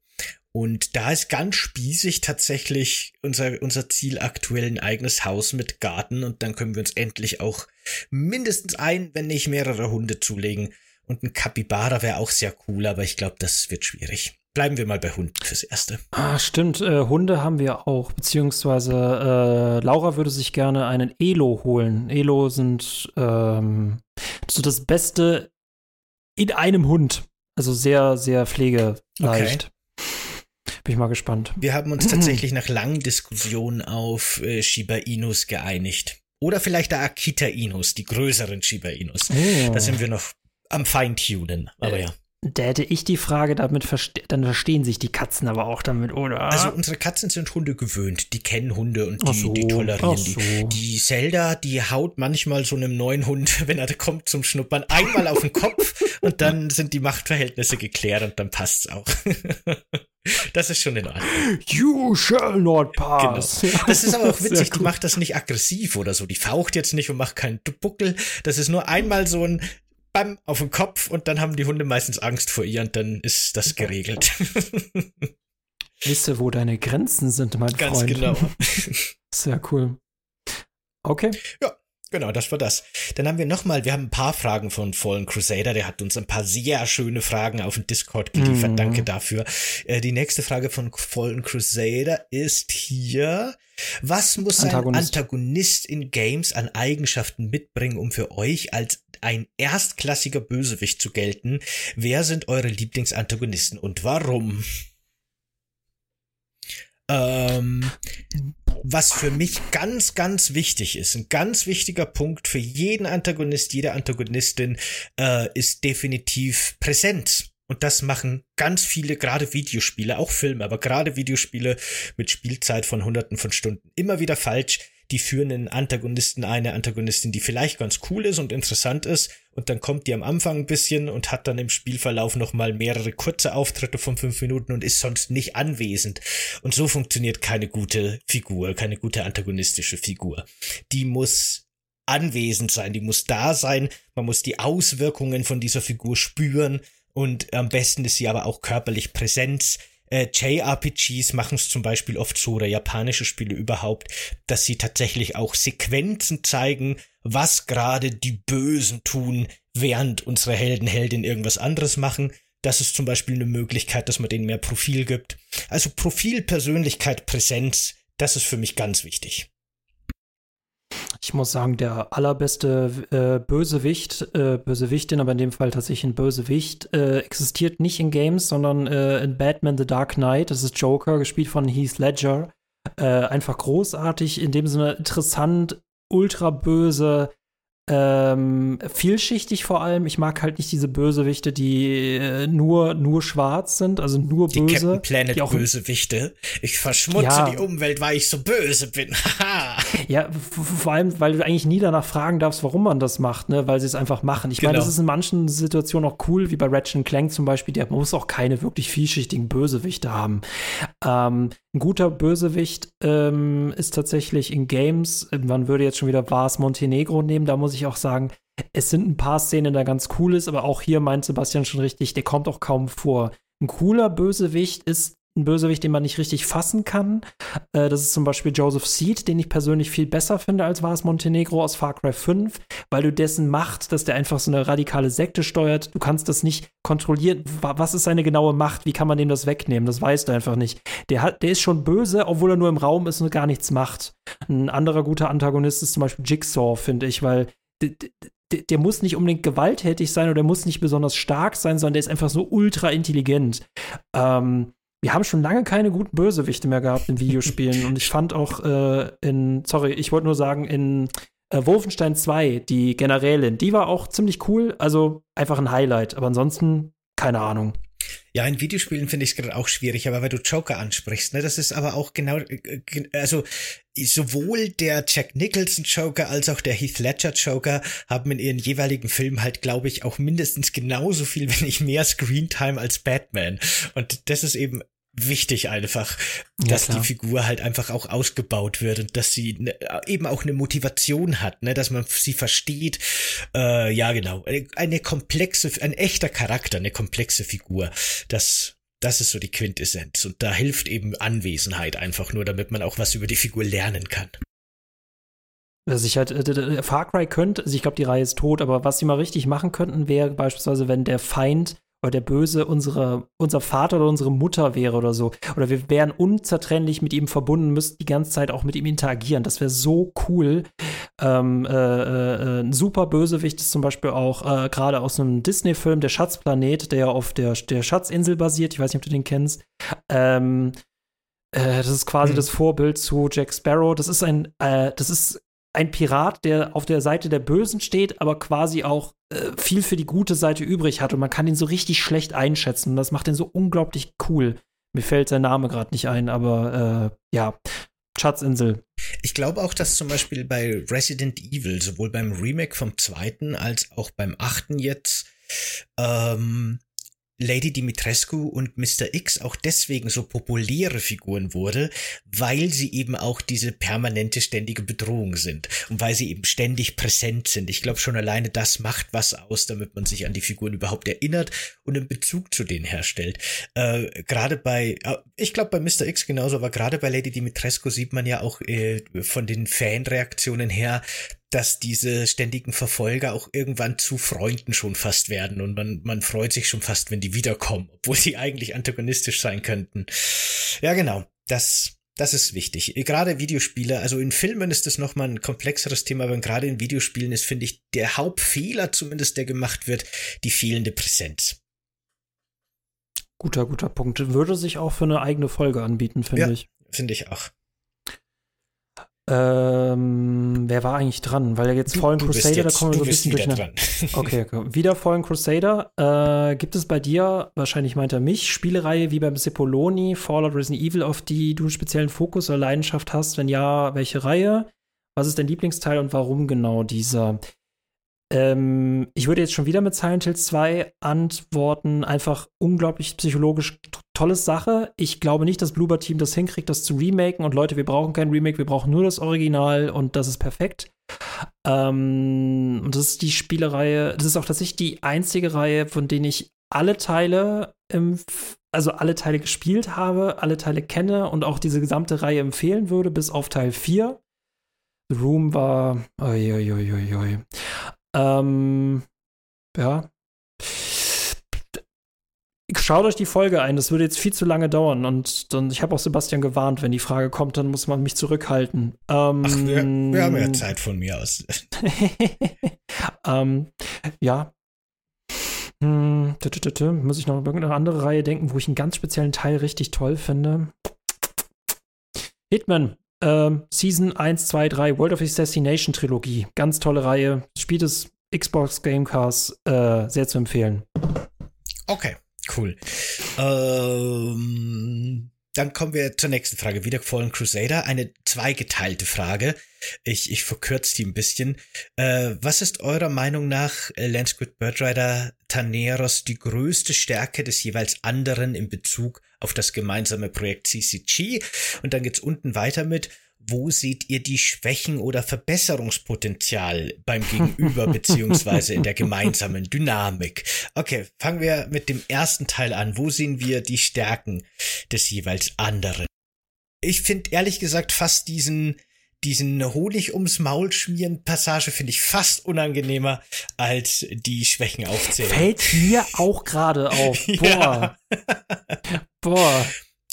Und da ist ganz spießig tatsächlich unser, unser Ziel aktuell ein eigenes Haus mit Garten und dann können wir uns endlich auch mindestens ein, wenn nicht mehrere Hunde zulegen. Und ein Kapibara wäre auch sehr cool, aber ich glaube, das wird schwierig. Bleiben wir mal bei Hunden fürs Erste. Ah, stimmt. Äh, Hunde haben wir auch, beziehungsweise äh, Laura würde sich gerne einen Elo holen. Elo sind ähm, so das Beste in einem Hund. Also sehr, sehr pflegeleicht. Okay. Bin ich mal gespannt. Wir haben uns tatsächlich nach langen Diskussionen auf äh, Shiba Inus geeinigt. Oder vielleicht der Akita Inus, die größeren Shiba Inus. Oh. Da sind wir noch am Feintunen, aber äh, ja. Da hätte ich die Frage, damit verste dann verstehen sich die Katzen aber auch damit, oder? Also unsere Katzen sind Hunde gewöhnt, die kennen Hunde und die, so, die tolerieren so. die. Die Zelda, die haut manchmal so einem neuen Hund, wenn er kommt zum Schnuppern, einmal auf den Kopf und dann sind die Machtverhältnisse geklärt und dann passt's auch. Das ist schon in Ordnung. You shall not pass. Genau. Das ist aber auch witzig, die macht das nicht aggressiv oder so. Die faucht jetzt nicht und macht keinen Buckel. Das ist nur einmal so ein Bam auf den Kopf und dann haben die Hunde meistens Angst vor ihr und dann ist das geregelt. Wisse, wo deine Grenzen sind, mein Ganz Freund. genau. Sehr cool. Okay. Ja, Genau, das war das. Dann haben wir nochmal, wir haben ein paar Fragen von Fallen Crusader, der hat uns ein paar sehr schöne Fragen auf den Discord geliefert, mm. danke dafür. Äh, die nächste Frage von Fallen Crusader ist hier, was muss Antagonist. ein Antagonist in Games an Eigenschaften mitbringen, um für euch als ein erstklassiger Bösewicht zu gelten? Wer sind eure Lieblingsantagonisten und warum? Ähm, was für mich ganz, ganz wichtig ist, ein ganz wichtiger Punkt für jeden Antagonist, jede Antagonistin, äh, ist definitiv Präsenz. Und das machen ganz viele, gerade Videospiele, auch Filme, aber gerade Videospiele mit Spielzeit von hunderten von Stunden immer wieder falsch die führen einen Antagonisten, eine Antagonistin, die vielleicht ganz cool ist und interessant ist, und dann kommt die am Anfang ein bisschen und hat dann im Spielverlauf nochmal mehrere kurze Auftritte von fünf Minuten und ist sonst nicht anwesend. Und so funktioniert keine gute Figur, keine gute antagonistische Figur. Die muss anwesend sein, die muss da sein, man muss die Auswirkungen von dieser Figur spüren und am besten ist sie aber auch körperlich Präsenz äh, JRPGs machen es zum Beispiel oft so, oder japanische Spiele überhaupt, dass sie tatsächlich auch Sequenzen zeigen, was gerade die Bösen tun, während unsere Helden, Heldin irgendwas anderes machen. Das ist zum Beispiel eine Möglichkeit, dass man denen mehr Profil gibt. Also Profil, Persönlichkeit, Präsenz, das ist für mich ganz wichtig. Ich muss sagen, der allerbeste äh, Bösewicht, äh, Bösewichtin, aber in dem Fall tatsächlich ein Bösewicht, äh, existiert nicht in Games, sondern äh, in Batman The Dark Knight. Das ist Joker, gespielt von Heath Ledger. Äh, einfach großartig, in dem Sinne interessant, ultra böse, ähm, vielschichtig vor allem. Ich mag halt nicht diese Bösewichte, die äh, nur, nur schwarz sind, also nur die böse. Captain Planet die auch Bösewichte. Ich verschmutze ja, die Umwelt, weil ich so böse bin. ja, vor allem, weil du eigentlich nie danach fragen darfst, warum man das macht, ne? weil sie es einfach machen. Ich genau. meine, das ist in manchen Situationen auch cool, wie bei Ratchet Clank zum Beispiel, der muss auch keine wirklich vielschichtigen Bösewichte haben. Ähm, ein guter Bösewicht ähm, ist tatsächlich in Games, man würde jetzt schon wieder Vars Montenegro nehmen, da muss ich auch sagen, es sind ein paar Szenen, da ganz cool ist, aber auch hier meint Sebastian schon richtig, der kommt auch kaum vor. Ein cooler Bösewicht ist ein Bösewicht, den man nicht richtig fassen kann. Äh, das ist zum Beispiel Joseph Seed, den ich persönlich viel besser finde als Vars Montenegro aus Far Cry 5, weil du dessen Macht, dass der einfach so eine radikale Sekte steuert, du kannst das nicht kontrollieren. Was ist seine genaue Macht? Wie kann man dem das wegnehmen? Das weißt du einfach nicht. Der, hat, der ist schon böse, obwohl er nur im Raum ist und gar nichts macht. Ein anderer guter Antagonist ist zum Beispiel Jigsaw, finde ich, weil der, der, muss nicht unbedingt gewalttätig sein oder der muss nicht besonders stark sein, sondern der ist einfach so ultra intelligent. Ähm, wir haben schon lange keine guten Bösewichte mehr gehabt in Videospielen. und ich fand auch äh, in, sorry, ich wollte nur sagen, in äh, Wolfenstein 2, die Generälin, die war auch ziemlich cool. Also einfach ein Highlight. Aber ansonsten, keine Ahnung. Ja, in Videospielen finde ich es gerade auch schwierig, aber weil du Joker ansprichst, ne, das ist aber auch genau, äh, also sowohl der Jack Nicholson Joker als auch der Heath Ledger Joker haben in ihren jeweiligen Filmen halt, glaube ich, auch mindestens genauso viel, wenn nicht mehr Screentime als Batman. Und das ist eben wichtig einfach, dass ja, die Figur halt einfach auch ausgebaut wird und dass sie ne, eben auch eine Motivation hat, ne, dass man sie versteht. Äh, ja, genau, eine komplexe, ein echter Charakter, eine komplexe Figur. Das das ist so die Quintessenz. Und da hilft eben Anwesenheit einfach nur, damit man auch was über die Figur lernen kann. Was ich halt, äh, Far Cry könnte, also ich glaube, die Reihe ist tot, aber was sie mal richtig machen könnten, wäre beispielsweise, wenn der Feind oder der Böse unsere, unser Vater oder unsere Mutter wäre oder so. Oder wir wären unzertrennlich mit ihm verbunden, müssten die ganze Zeit auch mit ihm interagieren. Das wäre so cool. Ähm, äh, äh, ein super Bösewicht ist zum Beispiel auch äh, gerade aus einem Disney-Film, der Schatzplanet, der auf der, der Schatzinsel basiert. Ich weiß nicht, ob du den kennst. Ähm, äh, das ist quasi mhm. das Vorbild zu Jack Sparrow. Das ist ein, äh, das ist ein Pirat, der auf der Seite der Bösen steht, aber quasi auch äh, viel für die gute Seite übrig hat und man kann ihn so richtig schlecht einschätzen. Und das macht ihn so unglaublich cool. Mir fällt sein Name gerade nicht ein, aber äh, ja, Schatzinsel. Ich glaube auch, dass zum Beispiel bei Resident Evil, sowohl beim Remake vom zweiten als auch beim achten jetzt, ähm, Lady Dimitrescu und Mr. X auch deswegen so populäre Figuren wurde, weil sie eben auch diese permanente ständige Bedrohung sind und weil sie eben ständig präsent sind. Ich glaube schon alleine das macht was aus, damit man sich an die Figuren überhaupt erinnert und einen Bezug zu denen herstellt. Äh, gerade bei, äh, ich glaube bei Mr. X genauso, aber gerade bei Lady Dimitrescu sieht man ja auch äh, von den Fanreaktionen her, dass diese ständigen Verfolger auch irgendwann zu Freunden schon fast werden und man, man freut sich schon fast, wenn die wiederkommen, obwohl sie eigentlich antagonistisch sein könnten. Ja, genau. Das, das ist wichtig. Gerade Videospiele, also in Filmen ist das nochmal ein komplexeres Thema, aber gerade in Videospielen ist, finde ich, der Hauptfehler zumindest, der gemacht wird, die fehlende Präsenz. Guter, guter Punkt. Würde sich auch für eine eigene Folge anbieten, finde ja, ich. Finde ich auch. Ähm, wer war eigentlich dran? Weil jetzt du, Fallen Crusader, jetzt, da kommen wir so ein bisschen durch. Dran. Okay, okay, wieder Fallen Crusader. Äh, gibt es bei dir, wahrscheinlich meint er mich, Spielereihe wie beim Cipolloni, Fallout Resident Evil, auf die du einen speziellen Fokus oder Leidenschaft hast? Wenn ja, welche Reihe? Was ist dein Lieblingsteil und warum genau dieser? Ähm, ich würde jetzt schon wieder mit Silent Hill 2 antworten. Einfach unglaublich psychologisch tolle Sache. Ich glaube nicht, dass Bloober Team das hinkriegt, das zu remaken. Und Leute, wir brauchen kein Remake, wir brauchen nur das Original und das ist perfekt. Ähm, und das ist die Spielereihe, das ist auch tatsächlich die einzige Reihe, von denen ich alle Teile im, also alle Teile gespielt habe, alle Teile kenne und auch diese gesamte Reihe empfehlen würde, bis auf Teil 4. The Room war. Oi, oi, oi. Ähm, ja. Schaut euch die Folge ein, das würde jetzt viel zu lange dauern und dann, ich habe auch Sebastian gewarnt, wenn die Frage kommt, dann muss man mich zurückhalten. Ähm, Ach, wir, wir, haben ja Zeit von mir aus. ähm, ja. Hm, muss ich noch an irgendeine andere Reihe denken, wo ich einen ganz speziellen Teil richtig toll finde. Hitman, ähm, Season 1, 2, 3, World of Assassination Trilogie. Ganz tolle Reihe. Spielt es Xbox Gamecast äh, sehr zu empfehlen. Okay, cool. Ähm, dann kommen wir zur nächsten Frage. Wieder Fallen Crusader. Eine zweigeteilte Frage. Ich, ich verkürze die ein bisschen. Äh, was ist eurer Meinung nach, äh, Lance Good Birdrider Taneros, die größte Stärke des jeweils anderen in Bezug auf das gemeinsame Projekt CCG? Und dann geht's unten weiter mit, wo seht ihr die Schwächen oder Verbesserungspotenzial beim Gegenüber beziehungsweise in der gemeinsamen Dynamik? Okay, fangen wir mit dem ersten Teil an. Wo sehen wir die Stärken des jeweils anderen. Ich finde ehrlich gesagt fast diesen diesen Honig ums Maul schmieren Passage finde ich fast unangenehmer als die Schwächen aufzählen. Fällt mir auch gerade auf. Boah. Boah.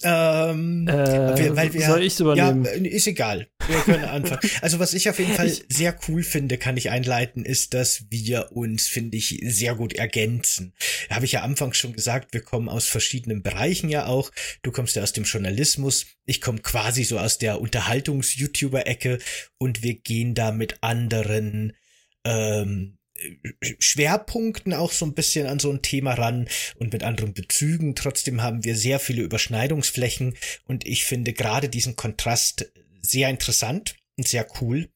Ähm, äh, weil wir, soll ich übernehmen? Ja, ist egal. Wir können anfangen. Also was ich auf jeden Fall sehr cool finde, kann ich einleiten, ist, dass wir uns, finde ich, sehr gut ergänzen. Habe ich ja anfangs schon gesagt, wir kommen aus verschiedenen Bereichen ja auch. Du kommst ja aus dem Journalismus. Ich komme quasi so aus der Unterhaltungs-YouTuber-Ecke und wir gehen da mit anderen ähm, Schwerpunkten auch so ein bisschen an so ein Thema ran und mit anderen Bezügen. Trotzdem haben wir sehr viele Überschneidungsflächen und ich finde gerade diesen Kontrast sehr interessant und sehr cool.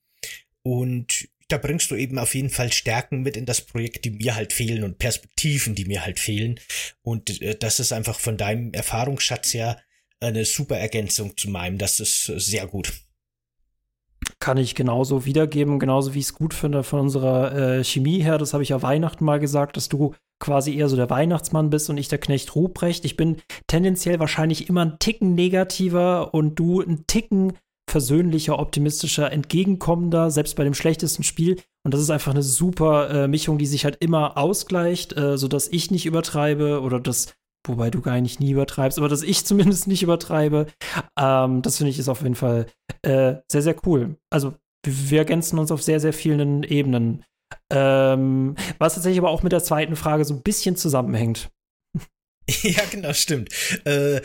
Und da bringst du eben auf jeden Fall Stärken mit in das Projekt, die mir halt fehlen und Perspektiven, die mir halt fehlen. Und äh, das ist einfach von deinem Erfahrungsschatz her eine super Ergänzung zu meinem. Das ist sehr gut kann ich genauso wiedergeben, genauso wie ich es gut finde von unserer äh, Chemie her. Das habe ich ja Weihnachten mal gesagt, dass du quasi eher so der Weihnachtsmann bist und ich der Knecht Ruprecht. Ich bin tendenziell wahrscheinlich immer ein Ticken negativer und du ein Ticken versöhnlicher, optimistischer, entgegenkommender, selbst bei dem schlechtesten Spiel. Und das ist einfach eine super äh, Mischung, die sich halt immer ausgleicht, äh, sodass ich nicht übertreibe oder dass wobei du gar nicht nie übertreibst, aber dass ich zumindest nicht übertreibe. Ähm, das finde ich ist auf jeden Fall äh, sehr, sehr cool. Also wir ergänzen uns auf sehr, sehr vielen Ebenen. Ähm, was tatsächlich aber auch mit der zweiten Frage so ein bisschen zusammenhängt. Ja, genau, stimmt. Äh,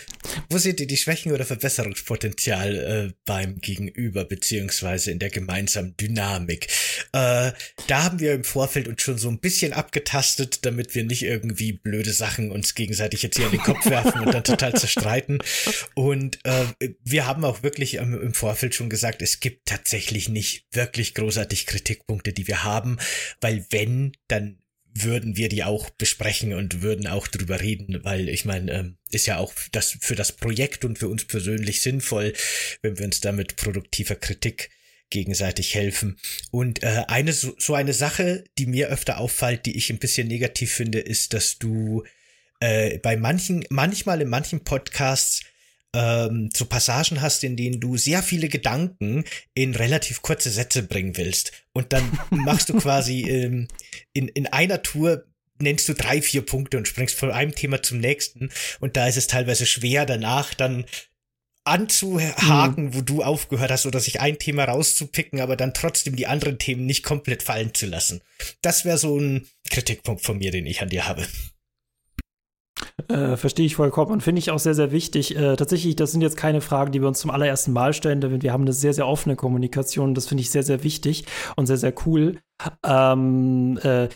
wo seht ihr die Schwächen oder Verbesserungspotenzial äh, beim Gegenüber beziehungsweise in der gemeinsamen Dynamik? Äh, da haben wir im Vorfeld uns schon so ein bisschen abgetastet, damit wir nicht irgendwie blöde Sachen uns gegenseitig jetzt hier in den Kopf werfen und dann total zerstreiten. Und äh, wir haben auch wirklich ähm, im Vorfeld schon gesagt, es gibt tatsächlich nicht wirklich großartig Kritikpunkte, die wir haben, weil wenn, dann würden wir die auch besprechen und würden auch drüber reden, weil ich meine, ähm, ist ja auch das für das Projekt und für uns persönlich sinnvoll, wenn wir uns damit produktiver Kritik gegenseitig helfen. Und äh, eine so, so eine Sache, die mir öfter auffällt, die ich ein bisschen negativ finde, ist, dass du äh, bei manchen, manchmal in manchen Podcasts ähm, so Passagen hast, in denen du sehr viele Gedanken in relativ kurze Sätze bringen willst. Und dann machst du quasi ähm, in, in einer Tour nennst du drei, vier Punkte und springst von einem Thema zum nächsten. Und da ist es teilweise schwer, danach dann anzuhaken, mhm. wo du aufgehört hast, oder sich ein Thema rauszupicken, aber dann trotzdem die anderen Themen nicht komplett fallen zu lassen. Das wäre so ein Kritikpunkt von mir, den ich an dir habe. Äh, Verstehe ich vollkommen und finde ich auch sehr, sehr wichtig. Äh, tatsächlich, das sind jetzt keine Fragen, die wir uns zum allerersten Mal stellen, denn wir haben eine sehr, sehr offene Kommunikation. Das finde ich sehr, sehr wichtig und sehr, sehr cool. Ähm, äh,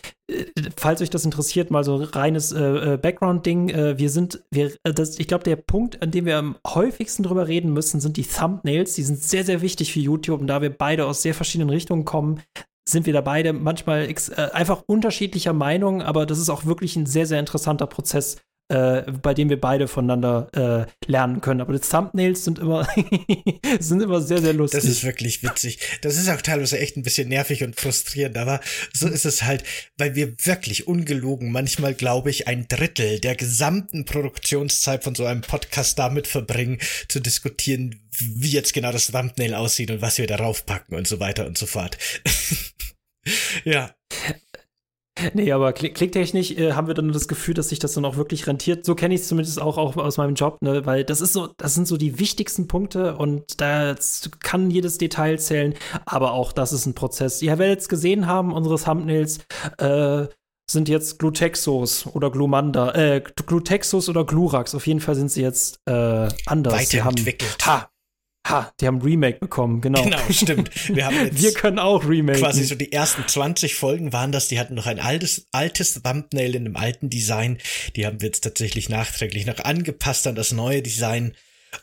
falls euch das interessiert, mal so reines äh, äh Background-Ding. Äh, wir sind, wir, das, ich glaube, der Punkt, an dem wir am häufigsten drüber reden müssen, sind die Thumbnails. Die sind sehr, sehr wichtig für YouTube und da wir beide aus sehr verschiedenen Richtungen kommen, sind wir da beide manchmal einfach unterschiedlicher Meinung, aber das ist auch wirklich ein sehr, sehr interessanter Prozess, äh, bei dem wir beide voneinander äh, lernen können. Aber die Thumbnails sind immer, sind immer sehr, sehr lustig. Das ist wirklich witzig. Das ist auch teilweise echt ein bisschen nervig und frustrierend, aber so ist es halt, weil wir wirklich ungelogen manchmal, glaube ich, ein Drittel der gesamten Produktionszeit von so einem Podcast damit verbringen, zu diskutieren, wie jetzt genau das Thumbnail aussieht und was wir darauf packen und so weiter und so fort. ja. Nee, aber klick klicktechnisch äh, haben wir dann das Gefühl, dass sich das dann auch wirklich rentiert. So kenne ich es zumindest auch, auch aus meinem Job, ne? weil das ist so, das sind so die wichtigsten Punkte und da kann jedes Detail zählen, aber auch das ist ein Prozess. Ihr werdet es gesehen haben, unsere Thumbnails äh, sind jetzt Glutexos oder Glumanda, äh, Glutexos oder Glurax. Auf jeden Fall sind sie jetzt äh, anders. Weiterentwickelt. Ha, Ha, die haben Remake bekommen, genau. Genau, stimmt. Wir haben jetzt Wir können auch Remake. Quasi so die ersten 20 Folgen waren das, die hatten noch ein altes, altes Thumbnail in einem alten Design. Die haben wir jetzt tatsächlich nachträglich noch angepasst an das neue Design.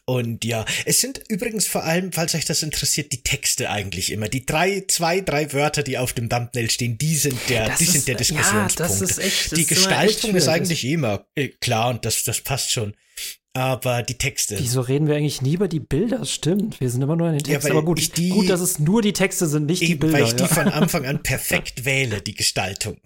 Und ja, es sind übrigens vor allem, falls euch das interessiert, die Texte eigentlich immer. Die drei, zwei, drei Wörter, die auf dem Thumbnail stehen, die sind der, das die ist, sind der Diskussionspunkt. Ja, das ist echt, das die Gestaltung ist, ist eigentlich immer äh, klar und das, das passt schon. Aber die Texte. Wieso reden wir eigentlich nie über die Bilder? Stimmt, wir sind immer nur in den Texten. Ja, aber gut, die, gut, dass es nur die Texte sind, nicht eben, die Bilder. Weil ich die von Anfang an perfekt wähle, die Gestaltung.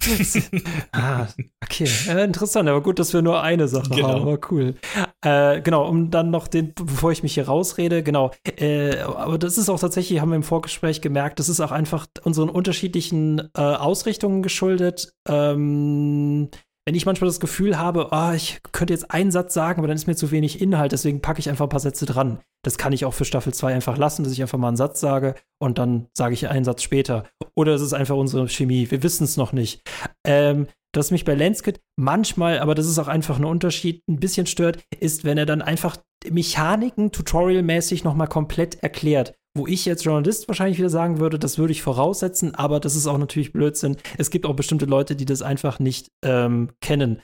ah, okay. Äh, interessant, aber gut, dass wir nur eine Sache genau. haben. Aber cool. Äh, genau, um dann noch den, bevor ich mich hier rausrede, genau. Äh, aber das ist auch tatsächlich, haben wir im Vorgespräch gemerkt, das ist auch einfach unseren unterschiedlichen äh, Ausrichtungen geschuldet. Ähm, wenn ich manchmal das Gefühl habe, oh, ich könnte jetzt einen Satz sagen, aber dann ist mir zu wenig Inhalt, deswegen packe ich einfach ein paar Sätze dran. Das kann ich auch für Staffel 2 einfach lassen, dass ich einfach mal einen Satz sage und dann sage ich einen Satz später. Oder es ist einfach unsere Chemie, wir wissen es noch nicht. Ähm, das mich bei Lenskit manchmal, aber das ist auch einfach ein Unterschied, ein bisschen stört, ist, wenn er dann einfach Mechaniken tutorialmäßig nochmal komplett erklärt wo ich jetzt Journalist wahrscheinlich wieder sagen würde, das würde ich voraussetzen, aber das ist auch natürlich Blödsinn. Es gibt auch bestimmte Leute, die das einfach nicht ähm, kennen.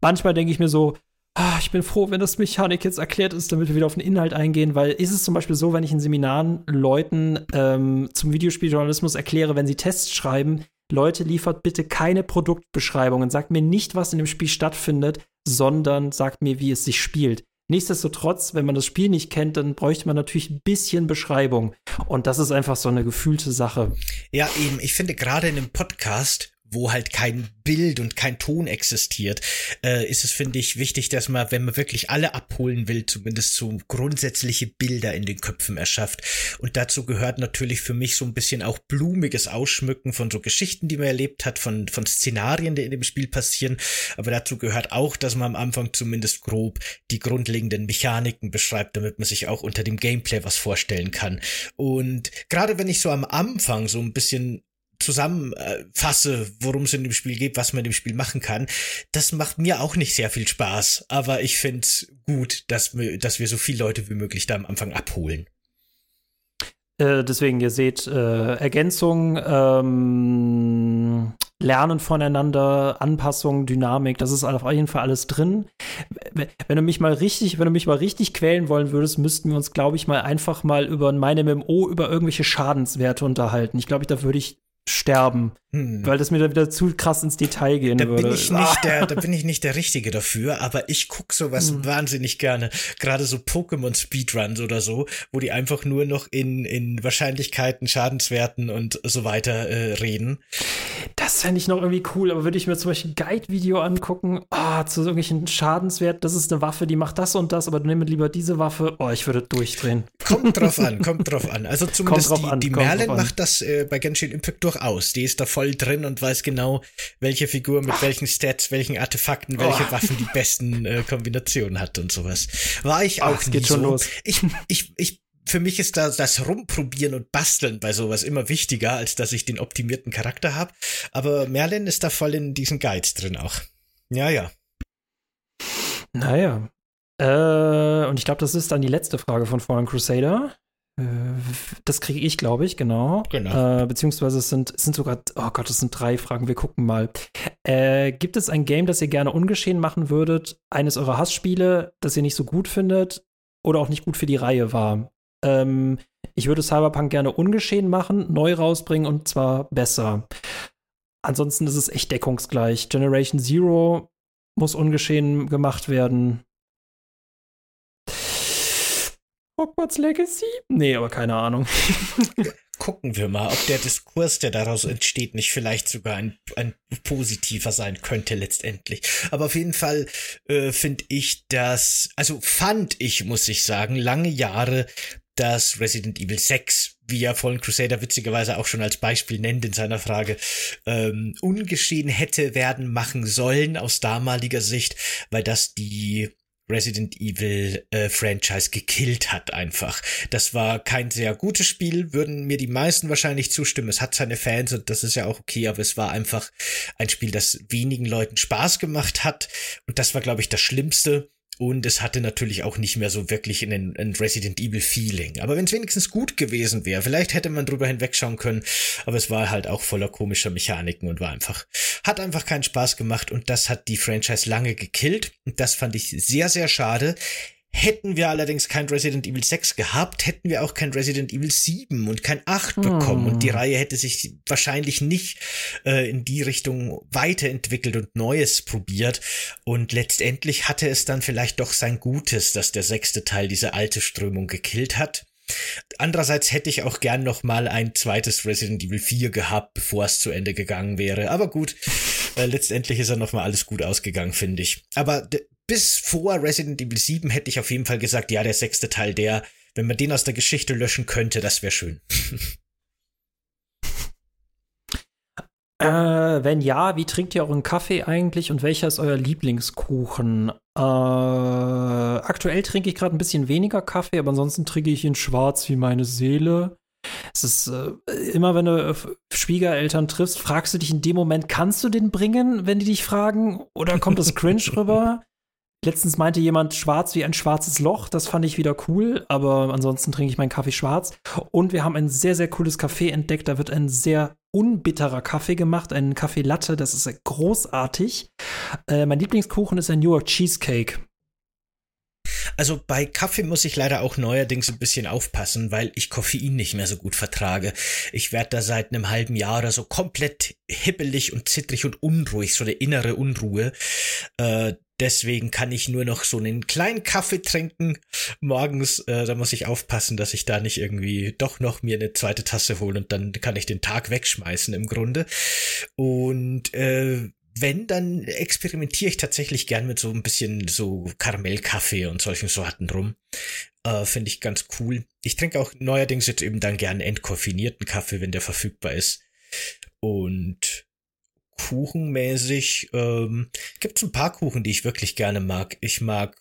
Manchmal denke ich mir so, ah, ich bin froh, wenn das Mechanik jetzt erklärt ist, damit wir wieder auf den Inhalt eingehen, weil ist es zum Beispiel so, wenn ich in Seminaren Leuten ähm, zum Videospieljournalismus erkläre, wenn sie Tests schreiben, Leute, liefert bitte keine Produktbeschreibungen, sagt mir nicht, was in dem Spiel stattfindet, sondern sagt mir, wie es sich spielt. Nichtsdestotrotz, wenn man das Spiel nicht kennt, dann bräuchte man natürlich ein bisschen Beschreibung. Und das ist einfach so eine gefühlte Sache. Ja, eben. Ich finde gerade in einem Podcast wo halt kein Bild und kein Ton existiert, äh, ist es, finde ich, wichtig, dass man, wenn man wirklich alle abholen will, zumindest so grundsätzliche Bilder in den Köpfen erschafft. Und dazu gehört natürlich für mich so ein bisschen auch blumiges Ausschmücken von so Geschichten, die man erlebt hat, von, von Szenarien, die in dem Spiel passieren. Aber dazu gehört auch, dass man am Anfang zumindest grob die grundlegenden Mechaniken beschreibt, damit man sich auch unter dem Gameplay was vorstellen kann. Und gerade wenn ich so am Anfang so ein bisschen zusammenfasse, worum es in dem Spiel geht, was man dem Spiel machen kann, das macht mir auch nicht sehr viel Spaß. Aber ich finde es gut, dass wir, dass wir so viele Leute wie möglich da am Anfang abholen. Äh, deswegen, ihr seht äh, Ergänzung, ähm, Lernen voneinander, Anpassung, Dynamik, das ist auf jeden Fall alles drin. Wenn du mich mal richtig, wenn du mich mal richtig quälen wollen würdest, müssten wir uns, glaube ich, mal einfach mal über meine MMO über irgendwelche Schadenswerte unterhalten. Ich glaube, da würde ich sterben, hm. weil das mir da wieder zu krass ins Detail gehen da würde. Bin ich nicht der, da bin ich nicht der Richtige dafür, aber ich guck sowas hm. wahnsinnig gerne. Gerade so Pokémon Speedruns oder so, wo die einfach nur noch in, in Wahrscheinlichkeiten, Schadenswerten und so weiter äh, reden. Das fände ich noch irgendwie cool, aber würde ich mir zum Beispiel ein Guide-Video angucken, ah, zu irgendwelchen Schadenswerten, das ist eine Waffe, die macht das und das, aber nimm lieber diese Waffe, oh, ich würde durchdrehen. Kommt drauf an, kommt drauf an. Also zumindest die, an, die Merlin macht das äh, bei Genshin Impact durchaus. Die ist da voll drin und weiß genau, welche Figur mit Ach. welchen Stats, welchen Artefakten, welche oh. Waffen die besten äh, Kombinationen hat und sowas. War ich auch Ach, nie geht so. schon los. Ich, ich, ich für mich ist da das Rumprobieren und Basteln bei sowas immer wichtiger, als dass ich den optimierten Charakter habe. Aber Merlin ist da voll in diesen Guides drin auch. Ja, ja. Naja. Äh, und ich glaube, das ist dann die letzte Frage von Fallen Crusader. Äh, das kriege ich, glaube ich, genau. Genau. Äh, beziehungsweise es sind, es sind sogar, oh Gott, es sind drei Fragen. Wir gucken mal. Äh, gibt es ein Game, das ihr gerne ungeschehen machen würdet? Eines eurer Hassspiele, das ihr nicht so gut findet oder auch nicht gut für die Reihe war? Ähm, ich würde Cyberpunk gerne ungeschehen machen, neu rausbringen und zwar besser. Ansonsten ist es echt deckungsgleich. Generation Zero muss ungeschehen gemacht werden. Hogwarts Legacy? Nee, aber keine Ahnung. Gucken wir mal, ob der Diskurs, der daraus entsteht, nicht vielleicht sogar ein, ein positiver sein könnte letztendlich. Aber auf jeden Fall äh, finde ich das, also fand ich, muss ich sagen, lange Jahre dass Resident Evil 6, wie er Fallen Crusader witzigerweise auch schon als Beispiel nennt in seiner Frage, ähm, ungeschehen hätte werden machen sollen aus damaliger Sicht, weil das die Resident Evil äh, Franchise gekillt hat einfach. Das war kein sehr gutes Spiel, würden mir die meisten wahrscheinlich zustimmen. Es hat seine Fans und das ist ja auch okay, aber es war einfach ein Spiel, das wenigen Leuten Spaß gemacht hat und das war glaube ich das Schlimmste und es hatte natürlich auch nicht mehr so wirklich ein, ein Resident Evil Feeling. Aber wenn es wenigstens gut gewesen wäre, vielleicht hätte man drüber hinwegschauen können. Aber es war halt auch voller komischer Mechaniken und war einfach, hat einfach keinen Spaß gemacht. Und das hat die Franchise lange gekillt. Und das fand ich sehr, sehr schade. Hätten wir allerdings kein Resident Evil 6 gehabt, hätten wir auch kein Resident Evil 7 und kein 8 hm. bekommen. Und die Reihe hätte sich wahrscheinlich nicht äh, in die Richtung weiterentwickelt und Neues probiert. Und letztendlich hatte es dann vielleicht doch sein Gutes, dass der sechste Teil diese alte Strömung gekillt hat. Andererseits hätte ich auch gern noch mal ein zweites Resident Evil 4 gehabt, bevor es zu Ende gegangen wäre. Aber gut, äh, letztendlich ist ja noch mal alles gut ausgegangen, finde ich. Aber bis vor Resident Evil 7 hätte ich auf jeden Fall gesagt, ja, der sechste Teil, der, wenn man den aus der Geschichte löschen könnte, das wäre schön. Äh, wenn ja, wie trinkt ihr euren Kaffee eigentlich und welcher ist euer Lieblingskuchen? Äh, aktuell trinke ich gerade ein bisschen weniger Kaffee, aber ansonsten trinke ich ihn schwarz wie meine Seele. Es ist äh, immer, wenn du äh, Schwiegereltern triffst, fragst du dich in dem Moment, kannst du den bringen, wenn die dich fragen? Oder kommt das cringe rüber? Letztens meinte jemand schwarz wie ein schwarzes Loch. Das fand ich wieder cool, aber ansonsten trinke ich meinen Kaffee schwarz. Und wir haben ein sehr, sehr cooles Café entdeckt. Da wird ein sehr unbitterer Kaffee gemacht, ein Kaffee Latte. Das ist großartig. Äh, mein Lieblingskuchen ist ein New York Cheesecake. Also bei Kaffee muss ich leider auch neuerdings ein bisschen aufpassen, weil ich Koffein nicht mehr so gut vertrage. Ich werde da seit einem halben Jahr oder so komplett hibbelig und zittrig und unruhig, so eine innere Unruhe. Äh, Deswegen kann ich nur noch so einen kleinen Kaffee trinken morgens. Äh, da muss ich aufpassen, dass ich da nicht irgendwie doch noch mir eine zweite Tasse hole und dann kann ich den Tag wegschmeißen im Grunde. Und äh, wenn, dann experimentiere ich tatsächlich gern mit so ein bisschen so Karamellkaffee und solchen Sorten rum. Äh, Finde ich ganz cool. Ich trinke auch neuerdings jetzt eben dann gern entkoffinierten Kaffee, wenn der verfügbar ist. Und kuchenmäßig ähm, gibt es ein paar Kuchen, die ich wirklich gerne mag. Ich mag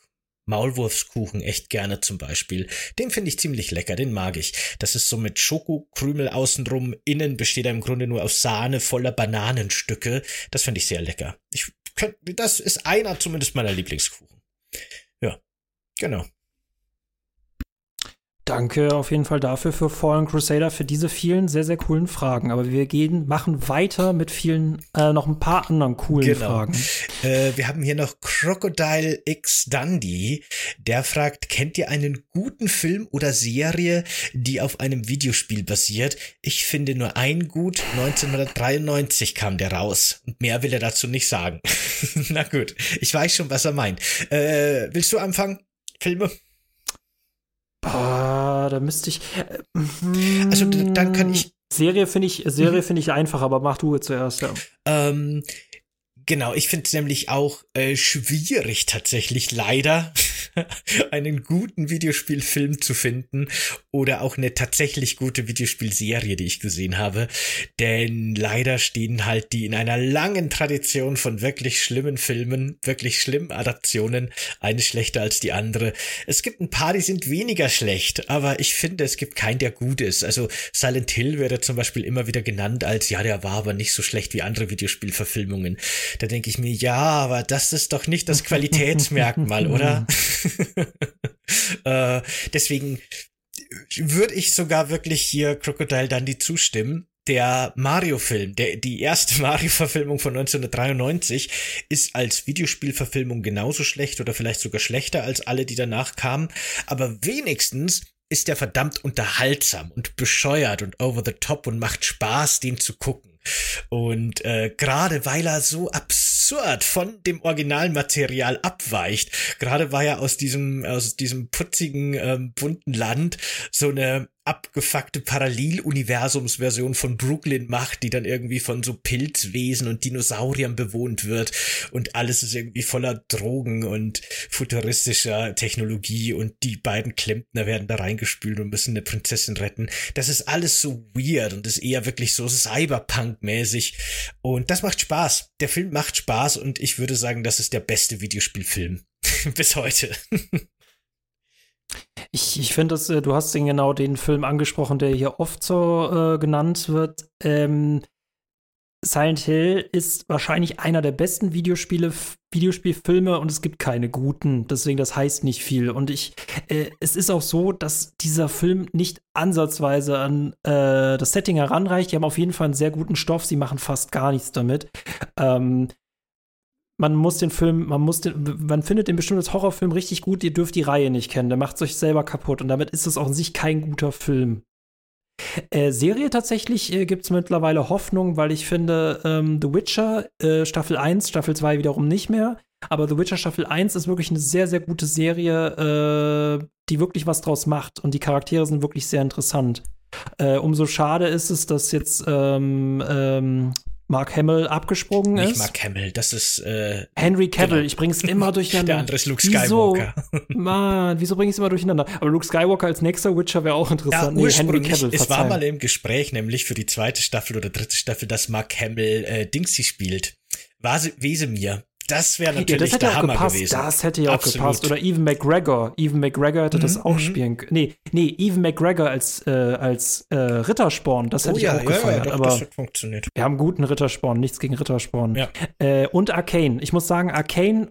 Maulwurfskuchen echt gerne zum Beispiel. Den finde ich ziemlich lecker, den mag ich. Das ist so mit Schokokrümel außenrum. Innen besteht er im Grunde nur aus Sahne voller Bananenstücke. Das finde ich sehr lecker. Ich könnt, das ist einer zumindest meiner Lieblingskuchen. Ja, genau. Danke auf jeden Fall dafür für Fallen Crusader für diese vielen sehr, sehr coolen Fragen. Aber wir gehen, machen weiter mit vielen, äh, noch ein paar anderen coolen genau. Fragen. Äh, wir haben hier noch Crocodile X Dundee. Der fragt, kennt ihr einen guten Film oder Serie, die auf einem Videospiel basiert? Ich finde nur ein gut. 1993 kam der raus. Und mehr will er dazu nicht sagen. Na gut, ich weiß schon, was er meint. Äh, willst du anfangen? Filme? Boah, da müsste ich. Äh, also dann kann ich. Serie finde ich, Serie mhm. finde ich einfach, aber mach du zuerst, ja. Ähm, Genau, ich finde es nämlich auch äh, schwierig tatsächlich leider einen guten Videospielfilm zu finden oder auch eine tatsächlich gute Videospielserie, die ich gesehen habe, denn leider stehen halt die in einer langen Tradition von wirklich schlimmen Filmen, wirklich schlimmen Adaptionen, eine schlechter als die andere. Es gibt ein paar, die sind weniger schlecht, aber ich finde, es gibt keinen, der gut ist. Also Silent Hill wäre zum Beispiel immer wieder genannt als, ja, der war aber nicht so schlecht wie andere Videospielverfilmungen. Da denke ich mir, ja, aber das ist doch nicht das Qualitätsmerkmal, oder? äh, deswegen würde ich sogar wirklich hier Crocodile Dundee zustimmen. Der Mario-Film, der, die erste Mario-Verfilmung von 1993, ist als Videospielverfilmung genauso schlecht oder vielleicht sogar schlechter als alle, die danach kamen. Aber wenigstens ist der verdammt unterhaltsam und bescheuert und over the top und macht Spaß, den zu gucken. Und äh, gerade weil er so absurd von dem Originalmaterial abweicht, gerade weil er aus diesem aus diesem putzigen ähm, bunten Land so eine abgefuckte Paralleluniversumsversion von Brooklyn macht, die dann irgendwie von so Pilzwesen und Dinosauriern bewohnt wird und alles ist irgendwie voller Drogen und futuristischer Technologie und die beiden Klempner werden da reingespült und müssen eine Prinzessin retten. Das ist alles so weird und ist eher wirklich so Cyberpunk-mäßig und das macht Spaß. Der Film macht Spaß und ich würde sagen, das ist der beste Videospielfilm bis heute. Ich, ich finde, äh, du hast den genau den Film angesprochen, der hier oft so äh, genannt wird. Ähm, Silent Hill ist wahrscheinlich einer der besten Videospiele, Videospielfilme und es gibt keine guten. Deswegen, das heißt nicht viel. Und ich, äh, es ist auch so, dass dieser Film nicht ansatzweise an äh, das Setting heranreicht. Die haben auf jeden Fall einen sehr guten Stoff. Sie machen fast gar nichts damit. Ähm, man muss den Film, man muss den, man findet den bestimmt als Horrorfilm richtig gut, ihr dürft die Reihe nicht kennen, der macht euch selber kaputt und damit ist es auch in sich kein guter Film. Äh, Serie tatsächlich äh, gibt es mittlerweile Hoffnung, weil ich finde, ähm, The Witcher äh, Staffel 1, Staffel 2 wiederum nicht mehr. Aber The Witcher Staffel 1 ist wirklich eine sehr, sehr gute Serie, äh, die wirklich was draus macht. Und die Charaktere sind wirklich sehr interessant. Äh, umso schade ist es, dass jetzt ähm, ähm, Mark Hamill abgesprungen Nicht ist. Mark Hamill, das ist äh, Henry Cavill, Genau. ich bring's immer durcheinander. der andere ist Luke Wieso? Skywalker. Mann, wieso bring ich's immer durcheinander? Aber Luke Skywalker als nächster Witcher wäre auch Ja, interessant. nee, Henry Cavill, es war mal im Gespräch, nämlich für die zweite Staffel oder dritte Staffel, dass Mark Hamill äh, Dingsy spielt. Wesemir. Das wäre Ja, natürlich das hätte der auch Hammer gepasst. gewesen. Das hätte ja auch Absolut. gepasst. Oder Even McGregor. Even McGregor hätte das Mhm, auch mhm. spielen können. Nee, nee, Even McGregor als, äh, als äh, Rittersporn, das hätte oh ich ja, auch ja, gefeiert. ja, doch, aber das funktioniert. wir haben guten Rittersporn, nichts gegen Rittersporn. Ja. Äh, und Arcane. Ich muss sagen, Arcane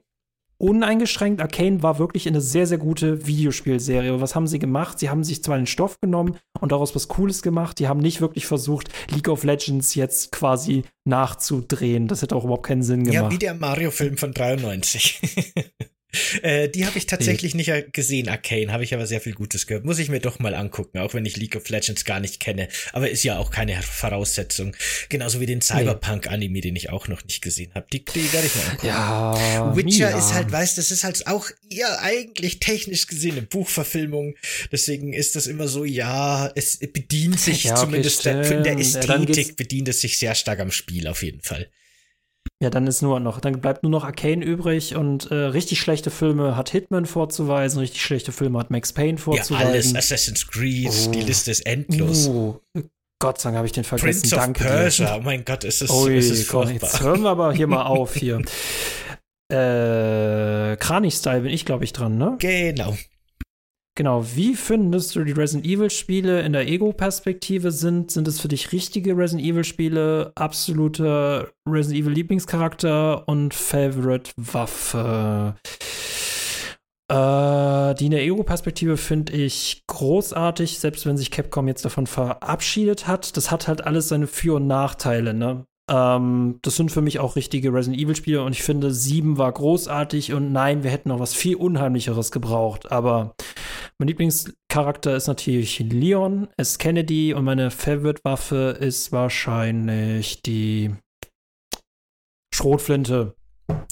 uneingeschränkt. Arcane war wirklich eine sehr, sehr gute Videospielserie. Was haben sie gemacht? Sie haben sich zwar den Stoff genommen und daraus was Cooles gemacht. Die haben nicht wirklich versucht, League of Legends jetzt quasi nachzudrehen. Das hätte auch überhaupt keinen Sinn Ja, gemacht. wie der Mario-Film von 93. äh, die habe ich tatsächlich nicht gesehen, Arcane, habe ich aber sehr viel Gutes gehört. Muss ich mir doch mal angucken, auch wenn ich League of Legends gar nicht kenne. Aber ist ja auch keine Voraussetzung. Genauso wie den Cyberpunk-Anime, den ich auch noch nicht gesehen habe. Die, die werde ich mir angucken. ja, Witcher ja. ist halt, weißt, das ist halt auch eher eigentlich technisch gesehen eine Buchverfilmung. Deswegen ist das immer so, ja, es bedient sich Ja, okay, zumindest der, in der stimmt. Ästhetik bedient es sich sehr stark am Spiel auf jeden Fall. Ja, dann ist nur noch, dann bleibt nur noch Arcane übrig und äh, richtig schlechte Filme hat Hitman vorzuweisen, richtig schlechte Filme hat Max Payne Ja, vorzuweisen. alles, Assassin's Creed, Oh. die Liste ist endlos. Uh, Gott sei Dank habe ich den vergessen. Prince of Danke Persia, dir. oh mein Gott, ist es, Ui, ist es komm, jetzt hören wir aber hier mal auf hier. äh, Kranich-Style bin ich, glaube ich, dran, ne? Genau. Genau. Wie findest du die Resident Evil-Spiele in der Ego-Perspektive sind? Sind es für dich richtige Resident Evil-Spiele, absoluter Resident Evil-Lieblingscharakter und Favorite-Waffe? Äh, die in der Ego-Perspektive finde ich großartig, selbst wenn sich Capcom jetzt davon verabschiedet hat. Das hat halt alles seine Für- und Nachteile, ne? Ähm, das sind für mich auch richtige Resident Evil-Spiele und ich finde, 7 war großartig und nein, wir hätten noch was viel Unheimlicheres gebraucht, aber mein Lieblingscharakter ist natürlich Leon, S. Kennedy und meine Favorite-Waffe ist wahrscheinlich die Schrotflinte.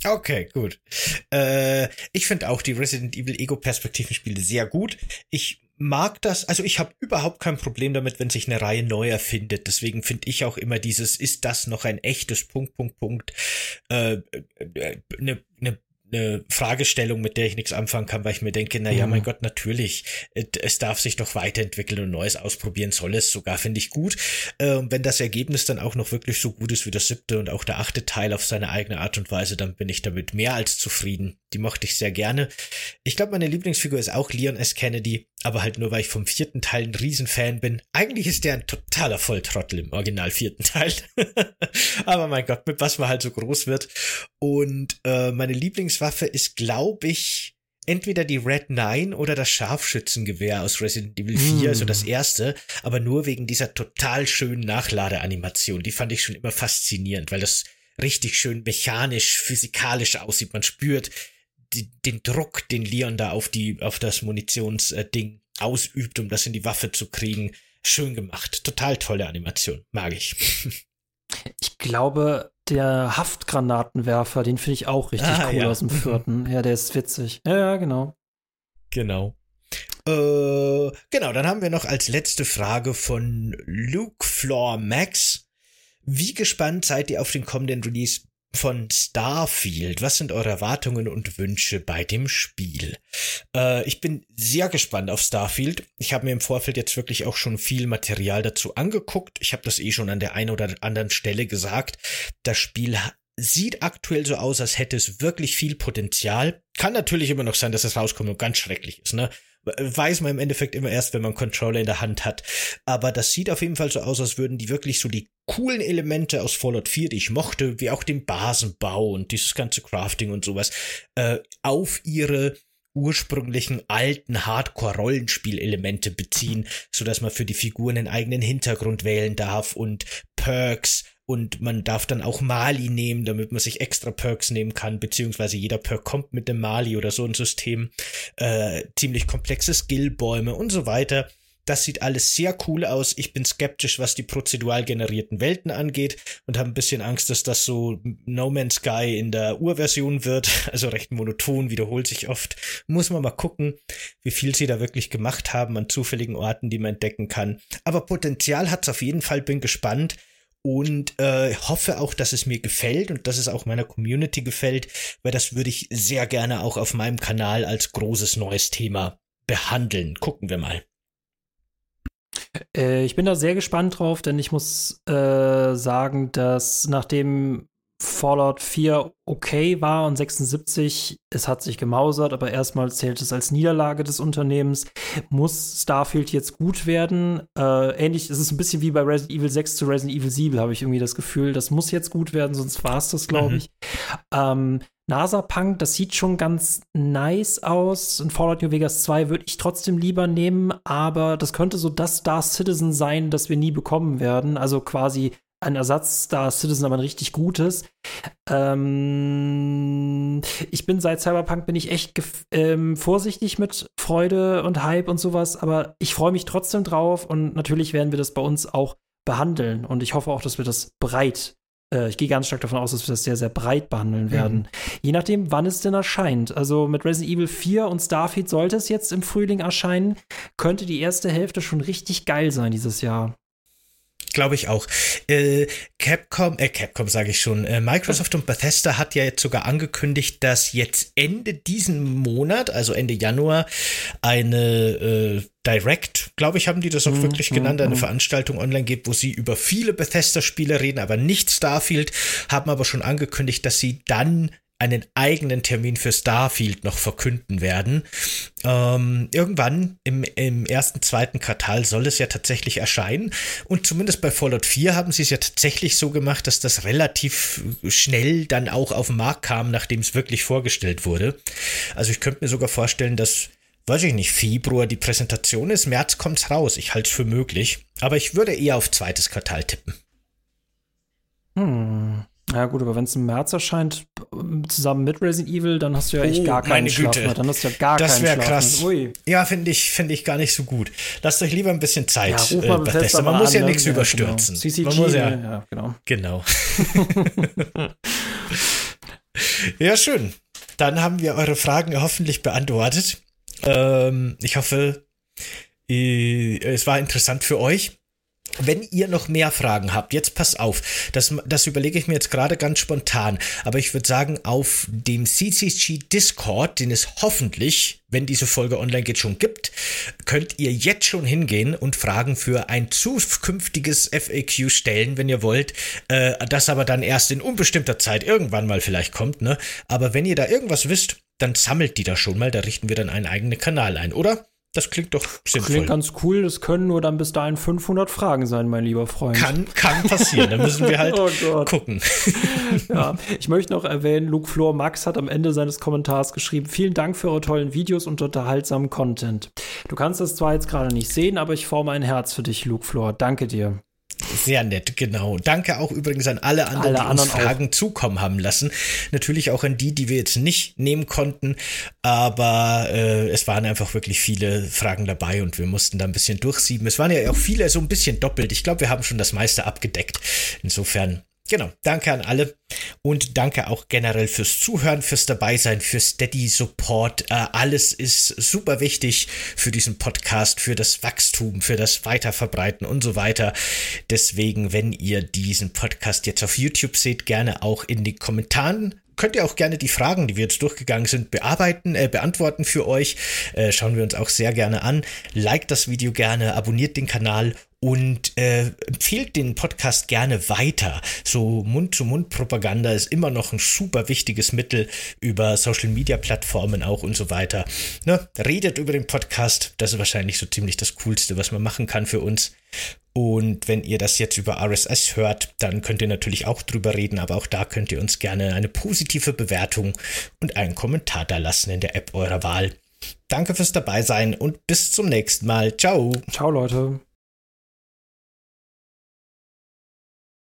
Okay, gut. Äh, ich finde auch die Resident Evil Ego-Perspektiven-Spiele sehr gut. Ich mag das, also ich habe überhaupt kein Problem damit, wenn sich eine Reihe neu erfindet. Deswegen finde ich auch immer dieses, ist das noch ein echtes Punkt, Punkt, Punkt, äh, äh, eine ne, ne Fragestellung, mit der ich nichts anfangen kann, weil ich mir denke, na ja, Mhm. mein Gott, natürlich, äh, es darf sich doch weiterentwickeln und Neues ausprobieren soll es sogar, finde ich gut. Äh, wenn das Ergebnis dann auch noch wirklich so gut ist wie das siebte und auch der achte Teil auf seine eigene Art und Weise, dann bin ich damit mehr als zufrieden. Die mochte ich sehr gerne. Ich glaube, meine Lieblingsfigur ist auch Leon S. Kennedy, aber halt nur, weil ich vom vierten Teil ein Riesenfan bin. Eigentlich ist der ein totaler Volltrottel im original vierten Teil. aber mein Gott, mit was man halt so groß wird. Und äh, meine Lieblingswaffe ist, glaube ich, entweder die Red 9 oder das Scharfschützengewehr aus Resident Evil 4, Mm. also das erste, aber nur wegen dieser total schönen Nachladeanimation. Die fand ich schon immer faszinierend, weil das richtig schön mechanisch, physikalisch aussieht. Man spürt die, den Druck, den Leon da auf die, auf das Munitionsding ausübt, um das in die Waffe zu kriegen. Schön gemacht. Total tolle Animation. Mag ich. Ich glaube, der Haftgranatenwerfer, den finde ich auch richtig Ah, cool ja. aus dem vierten. Ja, der ist witzig. Ja, ja, genau. Genau. Äh, genau, dann haben wir noch als letzte Frage von Luke Floor Max. Wie gespannt seid ihr auf den kommenden Release von Starfield? Was sind eure Erwartungen und Wünsche bei dem Spiel? Äh, ich bin sehr gespannt auf Starfield. Ich habe mir im Vorfeld jetzt wirklich auch schon viel Material dazu angeguckt. Ich habe das eh schon an der einen oder anderen Stelle gesagt. Das Spiel sieht aktuell so aus, als hätte es wirklich viel Potenzial. Kann natürlich immer noch sein, dass es rauskommt und ganz schrecklich ist, ne? Weiß man im Endeffekt immer erst, wenn man Controller in der Hand hat. Aber das sieht auf jeden Fall so aus, als würden die wirklich so die coolen Elemente aus Fallout 4, die ich mochte, wie auch den Basenbau und dieses ganze Crafting und sowas, äh, auf ihre ursprünglichen alten Hardcore-Rollenspielelemente beziehen, so dass man für die Figuren einen eigenen Hintergrund wählen darf und Perks und man darf dann auch Mali nehmen, damit man sich extra Perks nehmen kann, beziehungsweise jeder Perk kommt mit dem Mali oder so ein System. Äh, ziemlich komplexe Skillbäume und so weiter. Das sieht alles sehr cool aus. Ich bin skeptisch, was die prozedural generierten Welten angeht und habe ein bisschen Angst, dass das so No Man's Sky in der Urversion wird. Also recht monoton, wiederholt sich oft. Muss man mal gucken, wie viel sie da wirklich gemacht haben an zufälligen Orten, die man entdecken kann. Aber Potenzial hat's auf jeden Fall, bin gespannt und äh, hoffe auch, dass es mir gefällt und dass es auch meiner Community gefällt, weil das würde ich sehr gerne auch auf meinem Kanal als großes neues Thema behandeln. Gucken wir mal. Äh, ich bin da sehr gespannt drauf, denn ich muss äh, sagen, dass nachdem Fallout 4 okay war und 76, es hat sich gemausert, aber erstmal zählt es als Niederlage des Unternehmens. Muss Starfield jetzt gut werden? Äh, ähnlich ist es ein bisschen wie bei Resident Evil 6 zu Resident Evil 7, habe ich irgendwie das Gefühl. Das muss jetzt gut werden, sonst war es das, glaube mhm. ich. Ähm, NASA Punk, das sieht schon ganz nice aus. In Fallout New Vegas 2 würde ich trotzdem lieber nehmen, aber das könnte so das Star Citizen sein, das wir nie bekommen werden. Also quasi ein Ersatz Star Citizen, aber ein richtig gutes. Ähm, ich bin seit Cyberpunk bin ich echt ähm, vorsichtig mit Freude und Hype und sowas, aber ich freue mich trotzdem drauf und natürlich werden wir das bei uns auch behandeln und ich hoffe auch, dass wir das breit äh, ich gehe ganz stark davon aus, dass wir das sehr, sehr breit behandeln werden. Mhm. Je nachdem, wann es denn erscheint. Also mit Resident Evil 4 und Starfield sollte es jetzt im Frühling erscheinen, könnte die erste Hälfte schon richtig geil sein dieses Jahr. Glaube ich auch. Äh, Capcom, äh, Capcom sage ich schon, äh, Microsoft und Bethesda hat ja jetzt sogar angekündigt, dass jetzt Ende diesen Monat, also Ende Januar, eine äh, Direct, glaube ich, haben die das auch mhm, wirklich genannt, eine mhm. Veranstaltung online gibt, wo sie über viele Bethesda-Spiele reden, aber nicht Starfield, haben aber schon angekündigt, dass sie dann einen eigenen Termin für Starfield noch verkünden werden. Ähm, irgendwann im, im ersten, zweiten Quartal soll es ja tatsächlich erscheinen. Und zumindest bei Fallout 4 haben sie es ja tatsächlich so gemacht, dass das relativ schnell dann auch auf den Markt kam, nachdem es wirklich vorgestellt wurde. Also ich könnte mir sogar vorstellen, dass, weiß ich nicht, Februar die Präsentation ist, März kommt's raus. Ich halte es für möglich. Aber ich würde eher auf zweites Quartal tippen. Hm. Ja gut, aber wenn es im März erscheint, zusammen mit Resident Evil, dann hast du ja echt oh, gar keinen Schlaf mehr. Dann hast du ja gar das keinen Schlaf krass. Ui. Ja, finde ich, finde ich gar nicht so gut. Lasst euch lieber ein bisschen Zeit. Ja, äh, Bethesda. Man muss ja nichts ja, überstürzen. Genau. CCG, Man muss ja, ja genau. Genau. ja, schön. Dann haben wir eure Fragen hoffentlich beantwortet. Ähm, ich hoffe, es war interessant für euch. Wenn ihr noch mehr Fragen habt, jetzt pass auf, das, das überlege ich mir jetzt gerade ganz spontan, aber ich würde sagen, auf dem CCG Discord, den es hoffentlich, wenn diese Folge online geht, schon gibt, könnt ihr jetzt schon hingehen und Fragen für ein zukünftiges FAQ stellen, wenn ihr wollt, äh, das aber dann erst in unbestimmter Zeit irgendwann mal vielleicht kommt, ne? Aber wenn ihr da irgendwas wisst, dann sammelt die da schon mal, da richten wir dann einen eigenen Kanal ein, oder? Das klingt doch sinnvoll. Klingt ganz cool. Das können nur dann bis dahin 500 Fragen sein, mein lieber Freund. Kann, kann passieren. Da müssen wir halt oh gucken. ja, ich möchte noch erwähnen, Luke Flor Max hat am Ende seines Kommentars geschrieben, vielen Dank für eure tollen Videos und unterhaltsamen Content. Du kannst das zwar jetzt gerade nicht sehen, aber ich forme ein Herz für dich, Luke Flor. Danke dir. Sehr nett, genau. Danke auch übrigens an alle anderen, alle die uns Fragen auch. zukommen haben lassen. Natürlich auch an die, die wir jetzt nicht nehmen konnten, aber äh, es waren einfach wirklich viele Fragen dabei und wir mussten da ein bisschen durchsieben. Es waren ja auch viele so ein bisschen doppelt. Ich glaube, wir haben schon das meiste abgedeckt. Insofern Genau, danke an alle und danke auch generell fürs Zuhören, fürs Dabeisein, fürs Steady Support. Äh, alles ist super wichtig für diesen Podcast, für das Wachstum, für das Weiterverbreiten und so weiter. Deswegen, wenn ihr diesen Podcast jetzt auf YouTube seht, gerne auch in die Kommentaren könnt ihr auch gerne die Fragen, die wir jetzt durchgegangen sind, bearbeiten, äh, beantworten für euch. Äh, schauen wir uns auch sehr gerne an. Liked das Video gerne, abonniert den Kanal und äh, empfiehlt den Podcast gerne weiter. So Mund-zu-Mund-Propaganda ist immer noch ein super wichtiges Mittel über Social-Media-Plattformen auch und so weiter. Ne? Redet über den Podcast, das ist wahrscheinlich so ziemlich das Coolste, was man machen kann für uns. Und wenn ihr das jetzt über RSS hört, dann könnt ihr natürlich auch drüber reden, aber auch da könnt ihr uns gerne eine positive Bewertung und einen Kommentar da lassen in der App eurer Wahl. Danke fürs Dabeisein und bis zum nächsten Mal. Ciao. Ciao, Leute.